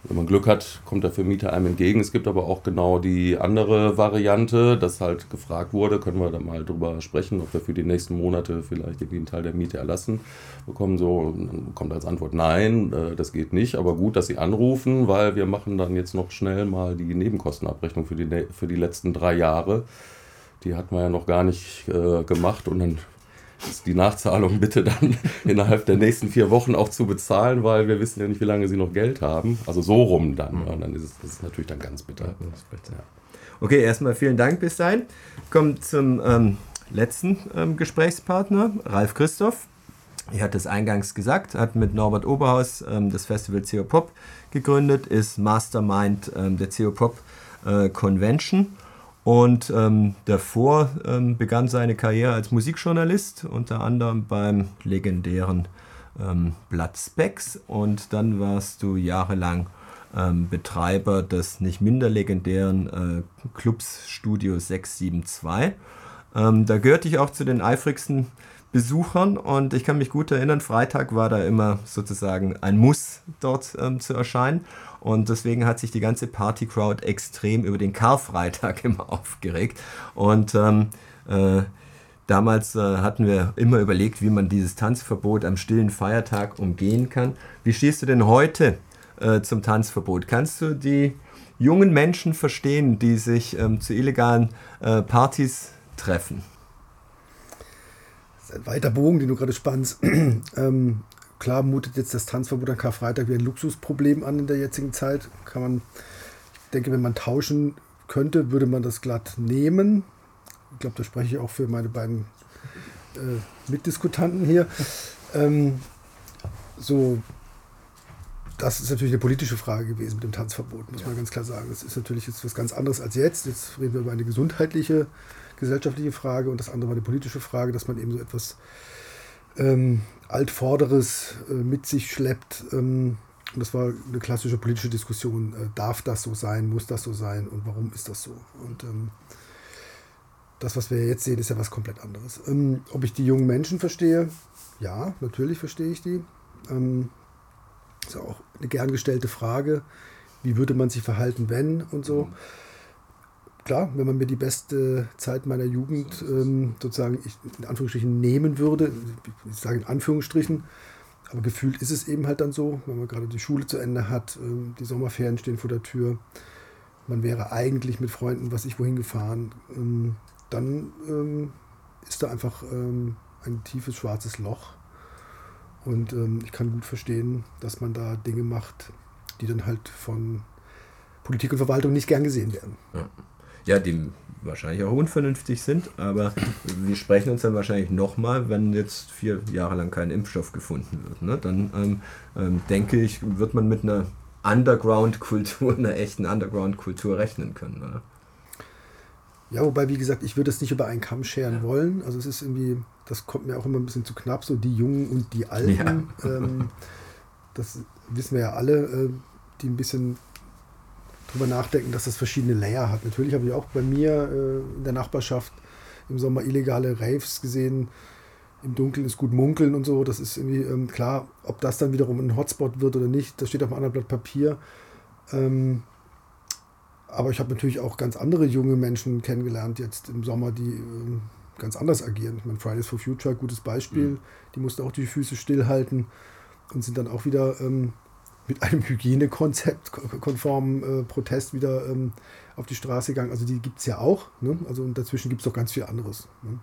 wenn man Glück hat, kommt der Vermieter einem entgegen. Es gibt aber auch genau die andere Variante, dass halt gefragt wurde, können wir da mal drüber sprechen, ob wir für die nächsten Monate vielleicht irgendwie einen Teil der Miete erlassen bekommen. So dann kommt als Antwort nein, äh, das geht nicht. Aber gut, dass Sie anrufen, weil wir machen dann jetzt noch schnell mal die Nebenkostenabrechnung für die, für die letzten drei Jahre. Die hatten wir ja noch gar nicht äh, gemacht und dann die Nachzahlung bitte dann [laughs] innerhalb der nächsten vier Wochen auch zu bezahlen, weil wir wissen ja nicht, wie lange sie noch Geld haben. Also so rum dann. Mhm. Und dann ist es das ist natürlich dann ganz bitter.
Okay, erstmal vielen Dank bis dahin. Kommt zum ähm, letzten ähm, Gesprächspartner, Ralf Christoph. Ich hatte es eingangs gesagt, hat mit Norbert Oberhaus ähm, das Festival CO Pop gegründet, ist Mastermind ähm, der CO Pop äh, Convention und ähm, davor ähm, begann seine Karriere als Musikjournalist, unter anderem beim legendären ähm, Blatt Specs. Und dann warst du jahrelang ähm, Betreiber des nicht minder legendären äh, Clubs Studio 672. Ähm, da gehörte ich auch zu den eifrigsten Besuchern und ich kann mich gut erinnern, Freitag war da immer sozusagen ein Muss dort ähm, zu erscheinen. Und deswegen hat sich die ganze Party-Crowd extrem über den Karfreitag [laughs] immer aufgeregt. Und ähm, äh, damals äh, hatten wir immer überlegt, wie man dieses Tanzverbot am stillen Feiertag umgehen kann. Wie stehst du denn heute äh, zum Tanzverbot? Kannst du die jungen Menschen verstehen, die sich ähm, zu illegalen äh, Partys treffen?
Das ist ein weiter Bogen, den du gerade spannst. [clears throat] ähm, Klar mutet jetzt das Tanzverbot an Karfreitag wie ein Luxusproblem an in der jetzigen Zeit. Kann man, ich denke, wenn man tauschen könnte, würde man das glatt nehmen. Ich glaube, da spreche ich auch für meine beiden äh, Mitdiskutanten hier. Ähm, so, das ist natürlich eine politische Frage gewesen mit dem Tanzverbot, muss ja. man ganz klar sagen. Das ist natürlich jetzt was ganz anderes als jetzt. Jetzt reden wir über eine gesundheitliche, gesellschaftliche Frage und das andere war eine politische Frage, dass man eben so etwas ähm, Altvorderes äh, mit sich schleppt. Ähm, das war eine klassische politische Diskussion. Äh, darf das so sein? Muss das so sein? Und warum ist das so? Und ähm, das, was wir jetzt sehen, ist ja was komplett anderes. Ähm, ob ich die jungen Menschen verstehe? Ja, natürlich verstehe ich die. Ist auch eine gern gestellte Frage. Wie würde man sich verhalten, wenn und so. Mhm klar, wenn man mir die beste Zeit meiner Jugend ähm, sozusagen ich, in Anführungsstrichen nehmen würde, ich sage in Anführungsstrichen, aber gefühlt ist es eben halt dann so, wenn man gerade die Schule zu Ende hat, ähm, die Sommerferien stehen vor der Tür, man wäre eigentlich mit Freunden, was ich wohin gefahren, ähm, dann ähm, ist da einfach ähm, ein tiefes schwarzes Loch. Und ähm, ich kann gut verstehen, dass man da Dinge macht, die dann halt von Politik und Verwaltung nicht gern gesehen werden.
Ja ja, die wahrscheinlich auch unvernünftig sind, aber wir sprechen uns dann wahrscheinlich nochmal, wenn jetzt vier Jahre lang kein Impfstoff gefunden wird. Ne? Dann ähm, ähm, denke ich, wird man mit einer Underground-Kultur, [laughs] einer echten Underground-Kultur rechnen können. Oder?
Ja, wobei, wie gesagt, ich würde es nicht über einen Kamm scheren ja. wollen. Also es ist irgendwie, das kommt mir auch immer ein bisschen zu knapp, so die Jungen und die Alten. Ja. Ähm, das wissen wir ja alle, äh, die ein bisschen drüber nachdenken, dass das verschiedene Layer hat. Natürlich habe ich auch bei mir äh, in der Nachbarschaft im Sommer illegale Raves gesehen. Im Dunkeln ist gut munkeln und so. Das ist irgendwie ähm, klar, ob das dann wiederum ein Hotspot wird oder nicht, das steht auf einem anderen Blatt Papier. Ähm, aber ich habe natürlich auch ganz andere junge Menschen kennengelernt jetzt im Sommer, die äh, ganz anders agieren. Ich meine, Fridays for Future, gutes Beispiel. Mhm. Die mussten auch die Füße stillhalten und sind dann auch wieder ähm, mit einem Hygienekonzept konformen äh, Protest wieder ähm, auf die Straße gegangen. Also die gibt es ja auch. Ne? Also und dazwischen gibt es doch ganz viel anderes. Ne?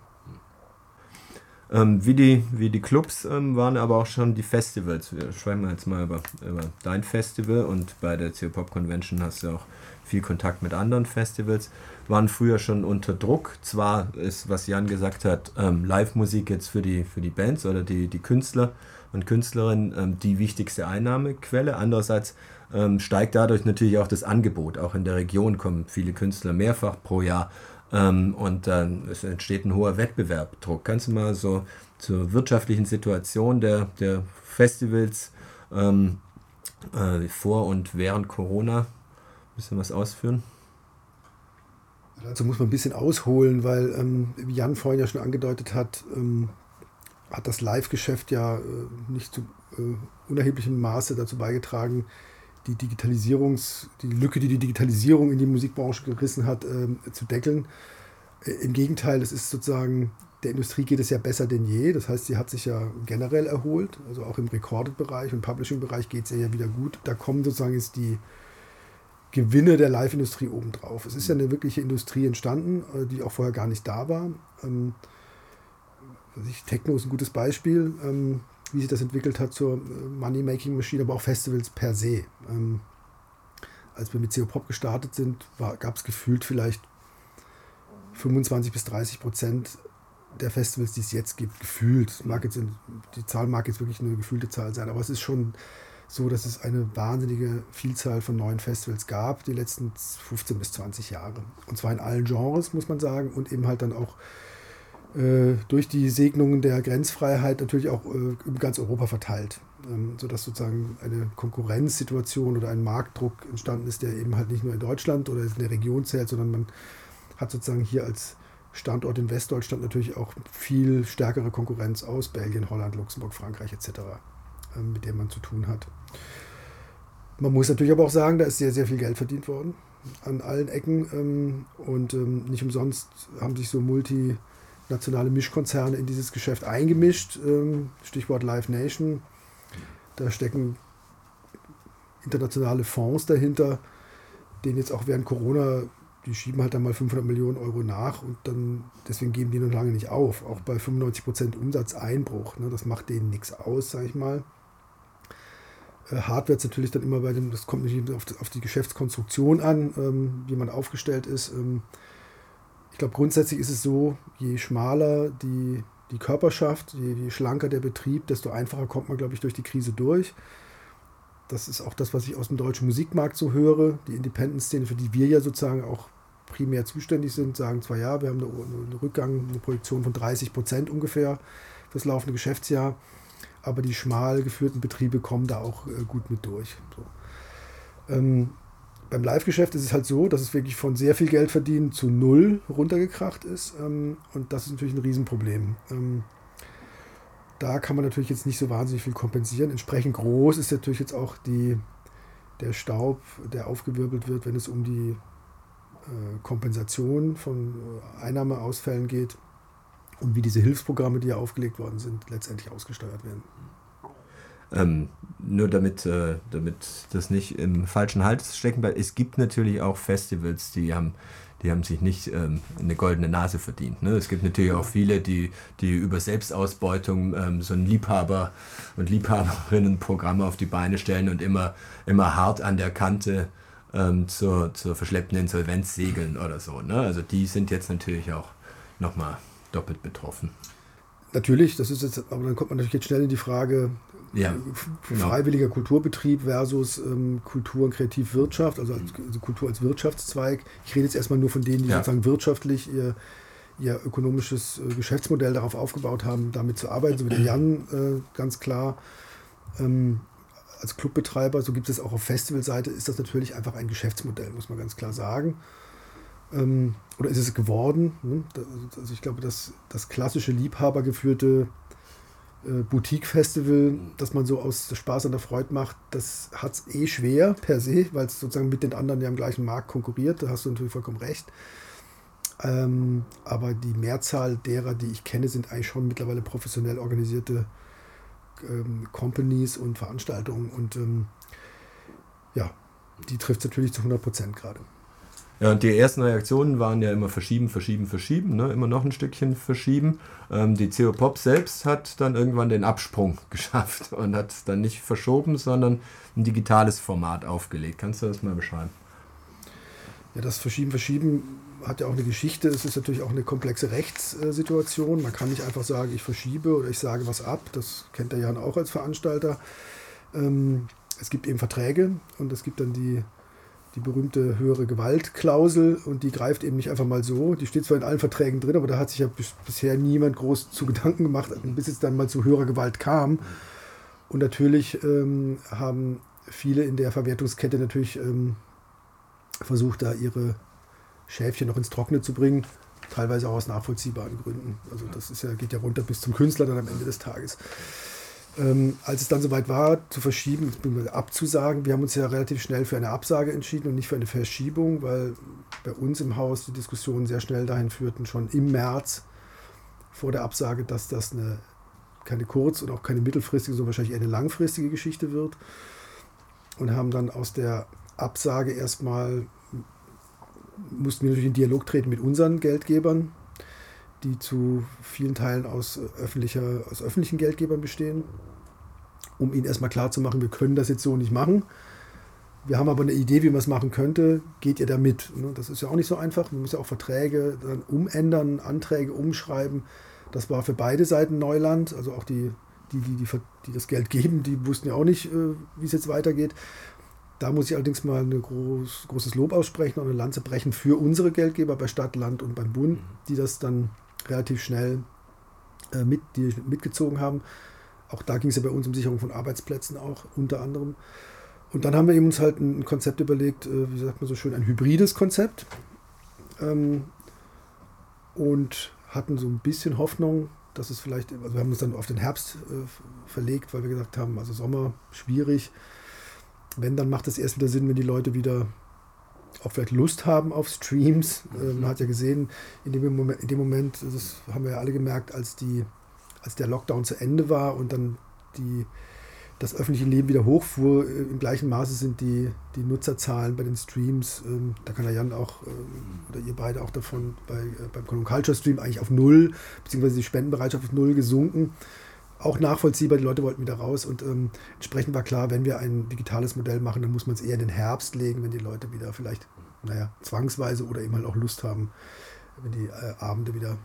Ähm, wie, die, wie die Clubs ähm, waren aber auch schon die Festivals. Wir schreiben jetzt mal über, über dein Festival und bei der CO Pop Convention hast du auch viel Kontakt mit anderen Festivals. Waren früher schon unter Druck. Zwar ist, was Jan gesagt hat, ähm, Live-Musik jetzt für die, für die Bands oder die, die Künstler und Künstlerinnen ähm, die wichtigste Einnahmequelle. Andererseits ähm, steigt dadurch natürlich auch das Angebot. Auch in der Region kommen viele Künstler mehrfach pro Jahr ähm, und dann es entsteht ein hoher Wettbewerbdruck. Kannst du mal so zur wirtschaftlichen Situation der, der Festivals ähm, äh, vor und während Corona ein bisschen was ausführen?
Dazu muss man ein bisschen ausholen, weil, ähm, Jan vorhin ja schon angedeutet hat, ähm, hat das Live-Geschäft ja äh, nicht zu äh, unerheblichem Maße dazu beigetragen, die Digitalisierungs, die Lücke, die die Digitalisierung in die Musikbranche gerissen hat, äh, zu deckeln. Äh, Im Gegenteil, es ist sozusagen, der Industrie geht es ja besser denn je. Das heißt, sie hat sich ja generell erholt. Also auch im Recorded-Bereich und Publishing-Bereich geht es ja wieder gut. Da kommen sozusagen jetzt die Gewinne der Live-Industrie obendrauf. Es ist ja eine wirkliche Industrie entstanden, die auch vorher gar nicht da war. Ähm, Techno ist ein gutes Beispiel, ähm, wie sich das entwickelt hat zur äh, Money-Making-Maschine, aber auch Festivals per se. Ähm, als wir mit CO Pop gestartet sind, gab es gefühlt vielleicht 25 bis 30 Prozent der Festivals, die es jetzt gibt, gefühlt. Mag jetzt in, die Zahl mag jetzt wirklich eine gefühlte Zahl sein, aber es ist schon so, dass es eine wahnsinnige Vielzahl von neuen Festivals gab, die letzten 15 bis 20 Jahre. Und zwar in allen Genres, muss man sagen, und eben halt dann auch durch die Segnungen der Grenzfreiheit natürlich auch äh, in ganz Europa verteilt, ähm, sodass sozusagen eine Konkurrenzsituation oder ein Marktdruck entstanden ist, der eben halt nicht nur in Deutschland oder in der Region zählt, sondern man hat sozusagen hier als Standort in Westdeutschland natürlich auch viel stärkere Konkurrenz aus Belgien, Holland, Luxemburg, Frankreich etc., ähm, mit der man zu tun hat. Man muss natürlich aber auch sagen, da ist sehr, sehr viel Geld verdient worden an allen Ecken ähm, und nicht umsonst haben sich so Multi- nationale Mischkonzerne in dieses Geschäft eingemischt. Ähm, Stichwort Live Nation. Da stecken internationale Fonds dahinter, denen jetzt auch während Corona, die schieben halt dann mal 500 Millionen Euro nach und dann, deswegen geben die noch lange nicht auf. Auch bei 95 Prozent Umsatzeinbruch. Ne, das macht denen nichts aus, sag ich mal. Äh, Hardware ist natürlich dann immer bei dem, das kommt nicht auf die, Geschäftskonstruktion an, ähm, wie man aufgestellt ist. Ähm, ich glaube, grundsätzlich ist es so, je schmaler die, die Körperschaft, je, je schlanker der Betrieb, desto einfacher kommt man, glaube ich, durch die Krise durch. Das ist auch das, was ich aus dem deutschen Musikmarkt so höre. Die Independent-Szene, für die wir ja sozusagen auch primär zuständig sind, sagen zwar ja, wir haben eine, eine Rückgang, eine Projektion von 30 Prozent ungefähr fürs laufende Geschäftsjahr, aber die schmal geführten Betriebe kommen da auch äh, gut mit durch. So. Ähm, beim Live-Geschäft ist es halt so, dass es wirklich von sehr viel Geld verdienen zu null runtergekracht ist. Ähm, und das ist natürlich ein Riesenproblem. Ähm, da kann man natürlich jetzt nicht so wahnsinnig viel kompensieren. Entsprechend groß ist natürlich jetzt auch die, der Staub, der aufgewirbelt wird, wenn es um die äh, Kompensation von äh, Einnahmeausfällen geht und wie diese Hilfsprogramme, die ja aufgelegt worden sind, letztendlich ausgesteuert werden.
Ähm, nur damit, äh, damit das nicht im falschen Hals stecken bleibt. Es gibt natürlich auch Festivals, die haben, die haben sich nicht ähm, eine goldene Nase verdient. Ne? Es gibt natürlich auch viele, die, die über Selbstausbeutung ähm, so ein Liebhaber- und Liebhaberinnenprogramm auf die Beine stellen und immer, immer hart an der Kante ähm, zur, zur verschleppten Insolvenz segeln oder so. Ne? Also die sind jetzt natürlich auch nochmal doppelt betroffen.
Natürlich, das ist jetzt, aber dann kommt man natürlich jetzt schnell in die Frage, ja, genau. freiwilliger Kulturbetrieb versus ähm, Kultur- und Kreativwirtschaft, also, als, also, Kultur als Wirtschaftszweig. Ich rede jetzt erstmal nur von denen, die ja. sozusagen wirtschaftlich ihr, ihr ökonomisches äh, Geschäftsmodell darauf aufgebaut haben, damit zu arbeiten, so wie der Jan äh, ganz klar. Ähm, als Clubbetreiber, so gibt es auch auf Festivalseite, ist das natürlich einfach ein Geschäftsmodell, muss man ganz klar sagen. Ähm, oder ist es geworden? Ne? Also ich glaube, dass das klassische Liebhabergeführte äh, Boutique-Festival, das man so aus Spaß an der Freude macht, das hat es eh schwer per se, weil es sozusagen mit den anderen ja im gleichen Markt konkurriert. Da hast du natürlich vollkommen recht. Ähm, aber die Mehrzahl derer, die ich kenne, sind eigentlich schon mittlerweile professionell organisierte ähm, Companies und Veranstaltungen. Und ähm, ja, die trifft es natürlich zu 100 Prozent gerade.
Ja, und die ersten Reaktionen waren ja immer verschieben, verschieben, verschieben, ne? immer noch ein Stückchen verschieben. Ähm, die CO Pop selbst hat dann irgendwann den Absprung [laughs] geschafft und hat es dann nicht verschoben, sondern ein digitales Format aufgelegt. Kannst du das mal beschreiben?
Ja, das Verschieben, Verschieben hat ja auch eine Geschichte. Es ist natürlich auch eine komplexe Rechtssituation. Man kann nicht einfach sagen, ich verschiebe oder ich sage was ab. Das kennt der Jan auch als Veranstalter. Ähm, es gibt eben Verträge und es gibt dann die die berühmte höhere Gewaltklausel und die greift eben nicht einfach mal so. Die steht zwar in allen Verträgen drin, aber da hat sich ja bis, bisher niemand groß zu Gedanken gemacht, bis es dann mal zu höherer Gewalt kam. Und natürlich ähm, haben viele in der Verwertungskette natürlich ähm, versucht, da ihre Schäfchen noch ins Trockene zu bringen, teilweise auch aus nachvollziehbaren Gründen. Also das ist ja, geht ja runter bis zum Künstler dann am Ende des Tages. Ähm, als es dann soweit war, zu verschieben, abzusagen, wir haben uns ja relativ schnell für eine Absage entschieden und nicht für eine Verschiebung, weil bei uns im Haus die Diskussionen sehr schnell dahin führten, schon im März vor der Absage, dass das eine, keine kurz- und auch keine mittelfristige, sondern wahrscheinlich eher eine langfristige Geschichte wird. Und haben dann aus der Absage erstmal, mussten wir natürlich in Dialog treten mit unseren Geldgebern, die zu vielen Teilen aus, öffentlicher, aus öffentlichen Geldgebern bestehen, um ihnen erstmal klarzumachen, wir können das jetzt so nicht machen. Wir haben aber eine Idee, wie man es machen könnte. Geht ihr da mit? Ne, das ist ja auch nicht so einfach. Man muss ja auch Verträge dann umändern, Anträge umschreiben. Das war für beide Seiten Neuland. Also auch die, die, die, die, die das Geld geben, die wussten ja auch nicht, äh, wie es jetzt weitergeht. Da muss ich allerdings mal ein groß, großes Lob aussprechen und eine Lanze brechen für unsere Geldgeber bei Stadt, Land und beim Bund, die das dann relativ schnell äh, mit, die mitgezogen haben. Auch da ging es ja bei uns um Sicherung von Arbeitsplätzen auch unter anderem. Und dann haben wir uns halt ein Konzept überlegt, äh, wie sagt man so schön, ein hybrides Konzept. Ähm, und hatten so ein bisschen Hoffnung, dass es vielleicht, also wir haben uns dann auf den Herbst äh, verlegt, weil wir gesagt haben, also Sommer schwierig. Wenn, dann macht es erst wieder Sinn, wenn die Leute wieder auch vielleicht Lust haben auf Streams. Äh, man hat ja gesehen, in dem Moment, in dem Moment, das haben wir ja alle gemerkt, als, die, als der Lockdown zu Ende war und dann die, das öffentliche Leben wieder hochfuhr, äh, im gleichen Maße sind die, die Nutzerzahlen bei den Streams, ähm, da kann der Jan auch, ähm, oder ihr beide auch davon, bei, äh, beim Colon Culture Stream eigentlich auf Null, beziehungsweise die Spendenbereitschaft auf Null gesunken auch nachvollziehbar, die Leute wollten wieder raus und ähm, entsprechend war klar, wenn wir ein digitales Modell machen, dann muss man es eher in den Herbst legen, wenn die Leute wieder vielleicht, naja, zwangsweise oder eben halt auch Lust haben, wenn die äh, Abende wieder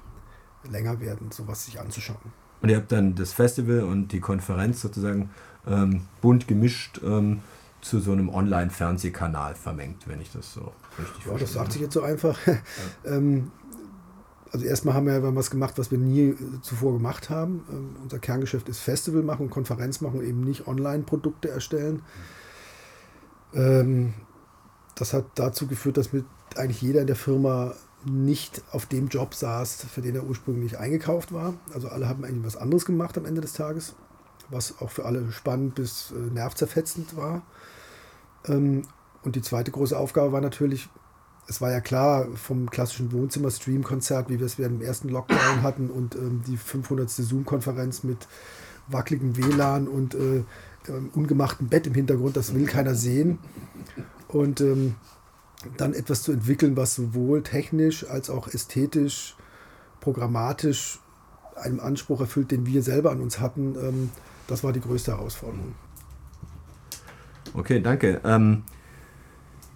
länger werden, sowas sich anzuschauen.
Und ihr habt dann das Festival und die Konferenz sozusagen ähm, bunt gemischt ähm, zu so einem Online-Fernsehkanal vermengt, wenn ich das so richtig
verstehe. Ja, das sagt sich jetzt so einfach. [laughs] Ja. ähm, also erstmal haben wir was gemacht, was wir nie zuvor gemacht haben. Ähm, unser Kerngeschäft ist Festival machen, Konferenz machen, eben nicht Online-Produkte erstellen. Ähm, das hat dazu geführt, dass mit eigentlich jeder in der Firma nicht auf dem Job saß, für den er ursprünglich eingekauft war. Also alle haben eigentlich was anderes gemacht am Ende des Tages, was auch für alle spannend bis äh, nervzerfetzend war. Ähm, und die zweite große Aufgabe war natürlich, es war ja klar vom klassischen Wohnzimmer-Stream-Konzert, wie wir es während dem ersten Lockdown hatten und ähm, die 500. Zoom-Konferenz mit wackeligem WLAN und äh, ähm, ungemachtem Bett im Hintergrund, das will keiner sehen. Und ähm, dann etwas zu entwickeln, was sowohl technisch als auch ästhetisch, programmatisch einem Anspruch erfüllt, den wir selber an uns hatten, ähm, das war die größte Herausforderung.
Okay, danke. Ähm,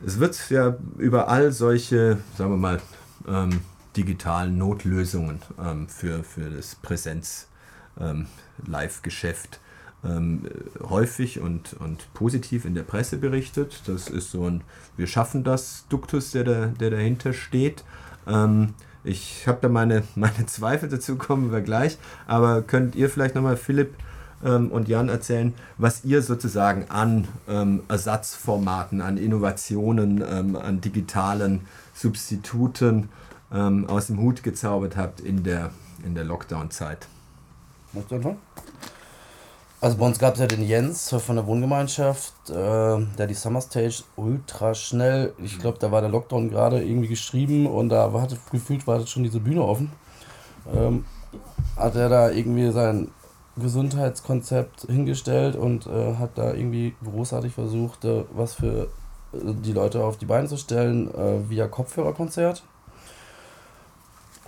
es wird ja überall solche, sagen wir mal, ähm, digitalen Notlösungen ähm, für, für das Präsenz-Live-Geschäft ähm, ähm, häufig und, und positiv in der Presse berichtet. Das ist so ein Wir schaffen das Duktus, der, da, der dahinter steht. Ähm, ich habe da meine, [laughs] meine Zweifel dazu, kommen wir gleich. Aber könnt ihr vielleicht nochmal, Philipp, ähm, und Jan erzählen, was ihr sozusagen an ähm, Ersatzformaten, an Innovationen, ähm, an digitalen Substituten ähm, aus dem Hut gezaubert habt in der, in der Lockdown-Zeit.
Möchtest du anfangen? Also bei uns gab es ja den Jens von der Wohngemeinschaft, äh, der die Summer Stage ultra schnell, ich glaube, da war der Lockdown gerade irgendwie geschrieben und da war, gefühlt war schon diese Bühne offen. Ähm, hat er da irgendwie sein Gesundheitskonzept hingestellt und äh, hat da irgendwie großartig versucht, äh, was für äh, die Leute auf die Beine zu stellen, äh, via Kopfhörerkonzert.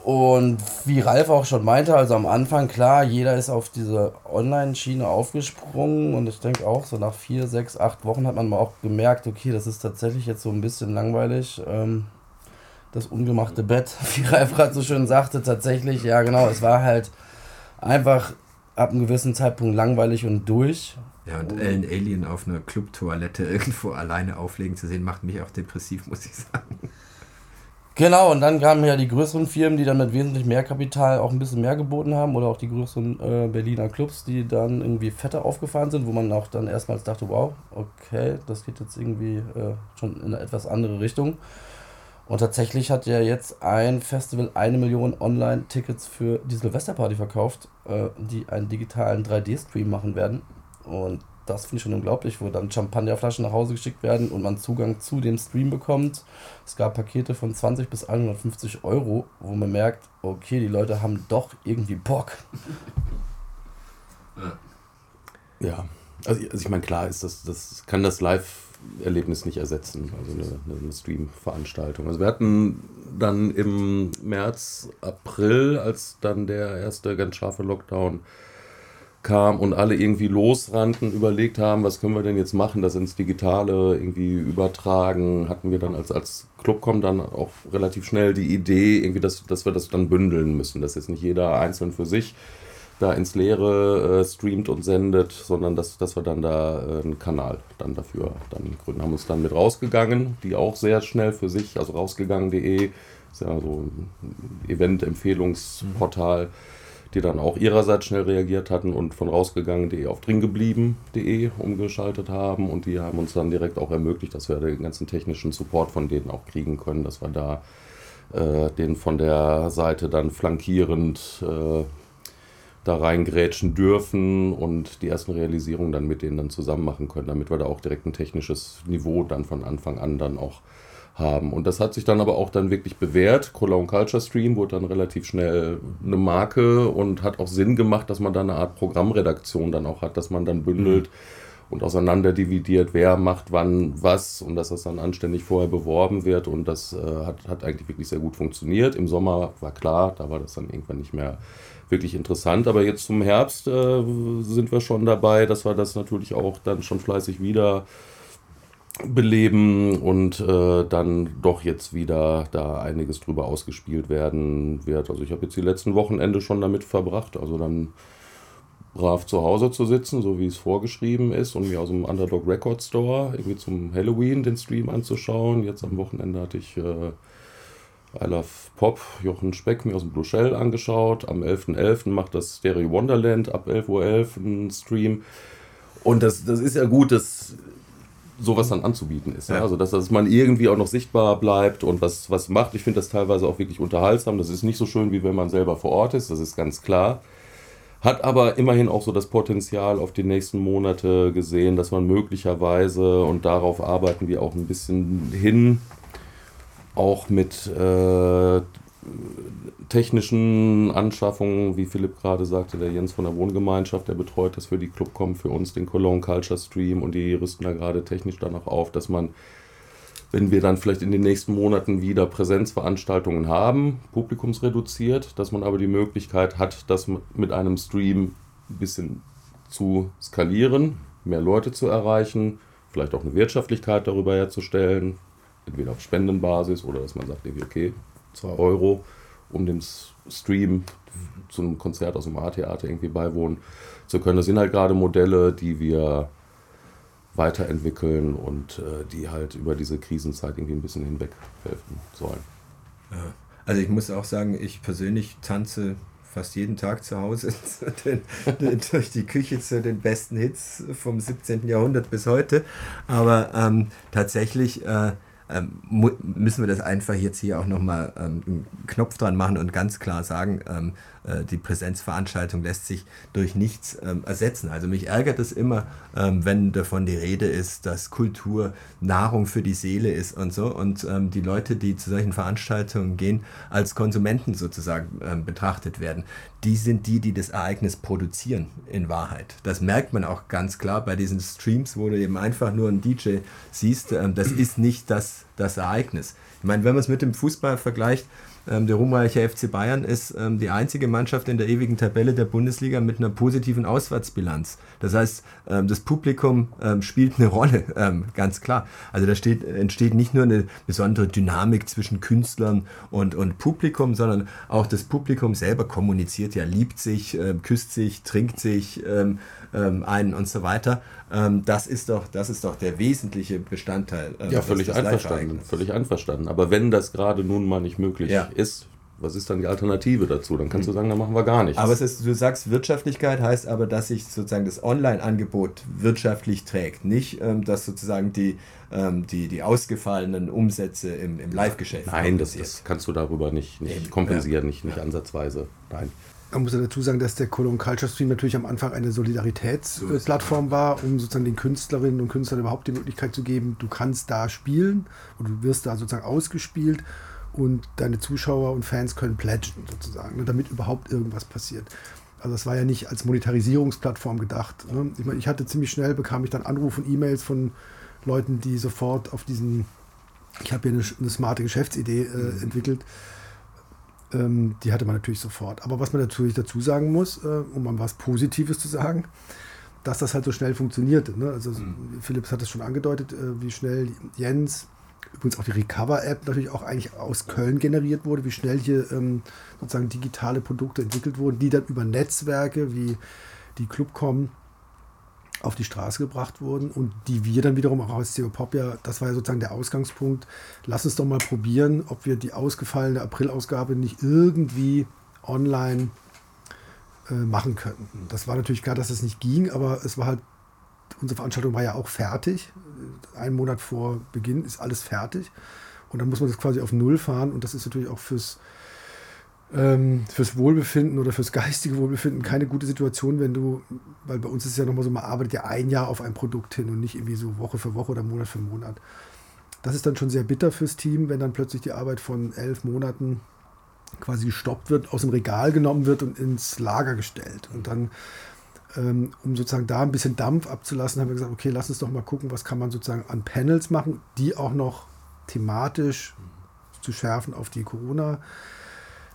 Und wie Ralf auch schon meinte, also am Anfang, klar, jeder ist auf diese Online-Schiene aufgesprungen und ich denke auch, so nach vier, sechs, acht Wochen hat man mal auch gemerkt, okay, das ist tatsächlich jetzt so ein bisschen langweilig. Ähm, das ungemachte Bett, [laughs] wie Ralf gerade so schön sagte, tatsächlich, ja genau, es war halt einfach ab einem gewissen Zeitpunkt langweilig und durch.
Ja, und Ellen Alien auf einer Clubtoilette [laughs] irgendwo alleine auflegen zu sehen, macht mich auch depressiv, muss ich sagen.
Genau, und dann kamen ja die größeren Firmen, die dann mit wesentlich mehr Kapital auch ein bisschen mehr geboten haben oder auch die größeren äh, Berliner Clubs, die dann irgendwie fetter aufgefahren sind, wo man auch dann erstmals dachte, wow, okay, das geht jetzt irgendwie äh, schon in eine etwas andere Richtung. Und tatsächlich hat ja jetzt ein Festival eine Million Online-Tickets für die Silvesterparty verkauft, äh, die einen digitalen 3D-Stream machen werden. Und das finde ich schon unglaublich, wo dann Champagnerflaschen nach Hause geschickt werden und man Zugang zu dem Stream bekommt. Es gab Pakete von 20 bis 150 Euro, wo man merkt, okay, die Leute haben doch irgendwie Bock. [laughs]
Ja, also, also ich meine, klar ist das, das kann das Live-Erlebnis nicht ersetzen, also eine, eine Stream-Veranstaltung. Also wir hatten dann im März, April, als dann der erste ganz scharfe Lockdown kam und alle irgendwie losrannten, überlegt haben, was können wir denn jetzt machen, das ins Digitale irgendwie übertragen, hatten wir dann als, als Clubcom dann auch relativ schnell die Idee, irgendwie, dass, dass wir das dann bündeln müssen, dass jetzt nicht jeder einzeln für sich da ins Leere äh, streamt und sendet, sondern dass, dass wir dann da äh, einen Kanal dann dafür dann gründen. Haben uns dann mit rausgegangen, die auch sehr schnell für sich, also rausgegangen.de, ist ja so ein Event-Empfehlungsportal. Die dann auch ihrerseits schnell reagiert hatten und von rausgegangen.de auf dringeblieben.de umgeschaltet haben und die haben uns dann direkt auch ermöglicht, dass wir den ganzen technischen Support von denen auch kriegen können, dass wir da äh, den von der Seite dann flankierend äh, da reingrätschen dürfen und die ersten Realisierungen dann mit denen dann zusammen machen können, damit wir da auch direkt ein technisches Niveau dann von Anfang an dann auch haben. Und das hat sich dann aber auch dann wirklich bewährt. Cologne Culture Stream wurde dann relativ schnell eine Marke und hat auch Sinn gemacht, dass man da eine Art Programmredaktion dann auch hat, dass man dann bündelt mhm. und auseinander dividiert, wer macht wann was und dass das dann anständig vorher beworben wird. Und das äh, hat, hat eigentlich wirklich sehr gut funktioniert. Im Sommer war klar, da war das dann irgendwann nicht mehr wirklich interessant. Aber jetzt zum Herbst äh, sind wir schon dabei, dass wir das natürlich auch dann schon fleißig wieder beleben und äh, dann doch jetzt wieder da einiges drüber ausgespielt werden wird. Also ich habe jetzt die letzten Wochenende schon damit verbracht, also dann brav zu Hause zu sitzen, so wie es vorgeschrieben ist und mir aus dem Underdog Record Store irgendwie zum Halloween den Stream anzuschauen. Jetzt am Wochenende hatte ich äh, I Love Pop, Jochen Speck mir aus dem Blue Shell angeschaut. Am 11.11. .11. macht das Stereo Wonderland ab 11.11 Uhr .11 einen Stream. Und das, das ist ja gut, das sowas dann anzubieten ist. Ja. Ja? Also dass, dass man irgendwie auch noch sichtbar bleibt und was, was macht. Ich finde das teilweise auch wirklich unterhaltsam. Das ist nicht so schön, wie wenn man selber vor Ort ist, das ist ganz klar. Hat aber immerhin auch so das Potenzial auf die nächsten Monate gesehen, dass man möglicherweise, und darauf arbeiten wir auch ein bisschen hin, auch mit äh, technischen Anschaffungen, wie Philipp gerade sagte, der Jens von der Wohngemeinschaft, der betreut das für die Clubcom, für uns den Cologne Culture Stream und die rüsten da gerade technisch danach auf, dass man, wenn wir dann vielleicht in den nächsten Monaten wieder Präsenzveranstaltungen haben, publikumsreduziert, dass man aber die Möglichkeit hat, das mit einem Stream ein bisschen zu skalieren, mehr Leute zu erreichen, vielleicht auch eine Wirtschaftlichkeit darüber herzustellen, entweder auf Spendenbasis oder dass man sagt, okay, 2 Euro, um dem Stream zu einem Konzert aus dem A-Theater irgendwie beiwohnen zu können. Das sind halt gerade Modelle, die wir weiterentwickeln und äh, die halt über diese Krisenzeit irgendwie ein bisschen hinweg helfen sollen.
Also ich muss auch sagen, ich persönlich tanze fast jeden Tag zu Hause [laughs] den, den, durch die Küche zu den besten Hits vom 17. Jahrhundert bis heute. Aber ähm, tatsächlich äh, ähm, müssen wir das einfach jetzt hier auch nochmal ähm, einen Knopf dran machen und ganz klar sagen, ähm, äh, die Präsenzveranstaltung lässt sich durch nichts ähm, ersetzen. Also mich ärgert es immer, ähm, wenn davon die Rede ist, dass Kultur Nahrung für die Seele ist und so und ähm, die Leute, die zu solchen Veranstaltungen gehen, als Konsumenten sozusagen ähm, betrachtet werden. Die sind die, die das Ereignis produzieren in Wahrheit. Das merkt man auch ganz klar bei diesen Streams, wo du eben einfach nur einen DJ siehst. Ähm, das ist nicht das, das Ereignis. Ich meine, wenn man es mit dem Fußball vergleicht, ähm, der ruhmreiche FC Bayern ist ähm, die einzige Mannschaft in der ewigen Tabelle der Bundesliga mit einer positiven Auswärtsbilanz. Das heißt, ähm, das Publikum ähm, spielt eine Rolle, [laughs] ähm, ganz klar. Also da steht, entsteht nicht nur eine besondere Dynamik zwischen Künstlern und, und Publikum, sondern auch das Publikum selber kommuniziert ja, liebt sich, äh, küsst sich, trinkt sich ähm, ein und so weiter. das, ist doch, das ist doch der wesentliche Bestandteil.
Äh, ja, völlig einverstanden. Völlig einverstanden. Aber wenn das gerade nun mal nicht möglich ja ist, was ist dann die Alternative dazu? Dann kannst du hm. sagen, dann machen wir gar nichts.
Aber es ist, du sagst, Wirtschaftlichkeit heißt aber, dass sich sozusagen das Online-Angebot wirtschaftlich trägt, nicht, ähm, dass sozusagen die, ähm, die, die ausgefallenen Umsätze im, im Live-Geschäft.
Nein, das, das, kannst du darüber nicht, nicht kompensieren, ja. nicht, nicht ja. ansatzweise. Nein.
Man muss ja dazu sagen, dass der Cologne Culture Stream natürlich am Anfang eine Solidaritätsplattform war, um sozusagen den Künstlerinnen und Künstlern überhaupt die Möglichkeit zu geben, du kannst da spielen und du wirst da sozusagen ausgespielt und deine Zuschauer und Fans können pledgen sozusagen, ne, damit überhaupt irgendwas passiert. Also das war ja nicht als Monetarisierungsplattform gedacht. Ne? Ich, meine, ich hatte ziemlich schnell, bekam ich dann Anrufe und E-Mails von Leuten, die sofort auf diesen, ich habe hier eine, eine, smarte Geschäftsidee äh, mhm. entwickelt, ähm, die hatte man natürlich sofort. Aber was man natürlich dazu sagen muss, äh, um mal was Positives zu sagen, dass das halt so schnell funktionierte. Ne? Also mhm. Philips hat es schon angedeutet, äh, wie schnell Jens übrigens auch die Recover-App natürlich auch eigentlich aus Köln generiert wurde, wie schnell hier ähm, sozusagen digitale Produkte entwickelt wurden, die dann über Netzwerke wie die Clubcom auf die Straße gebracht wurden und die wir dann wiederum auch als CO Pop ja, das war ja sozusagen der Ausgangspunkt, lass uns doch mal probieren, ob wir die ausgefallene April-Ausgabe nicht irgendwie online äh, machen können. Das war natürlich klar, dass es das nicht ging, aber es war halt unsere Veranstaltung war ja auch fertig. Einen Monat vor Beginn ist alles fertig. Und dann muss man das quasi auf Null fahren. Und das ist natürlich auch fürs, ähm, fürs Wohlbefinden oder fürs geistige Wohlbefinden keine gute Situation, wenn du, weil bei uns ist ja nochmal so, man arbeitet ja ein Jahr auf ein Produkt hin und nicht irgendwie so Woche für Woche oder Monat für Monat. Das ist dann schon sehr bitter fürs Team, wenn dann plötzlich die Arbeit von elf Monaten quasi gestoppt wird, aus dem Regal genommen wird und ins Lager gestellt. Und dann ähm, um sozusagen da ein bisschen Dampf abzulassen, haben wir gesagt, okay, lass uns doch mal gucken, was kann man sozusagen an Panels machen, die auch noch thematisch zu schärfen auf die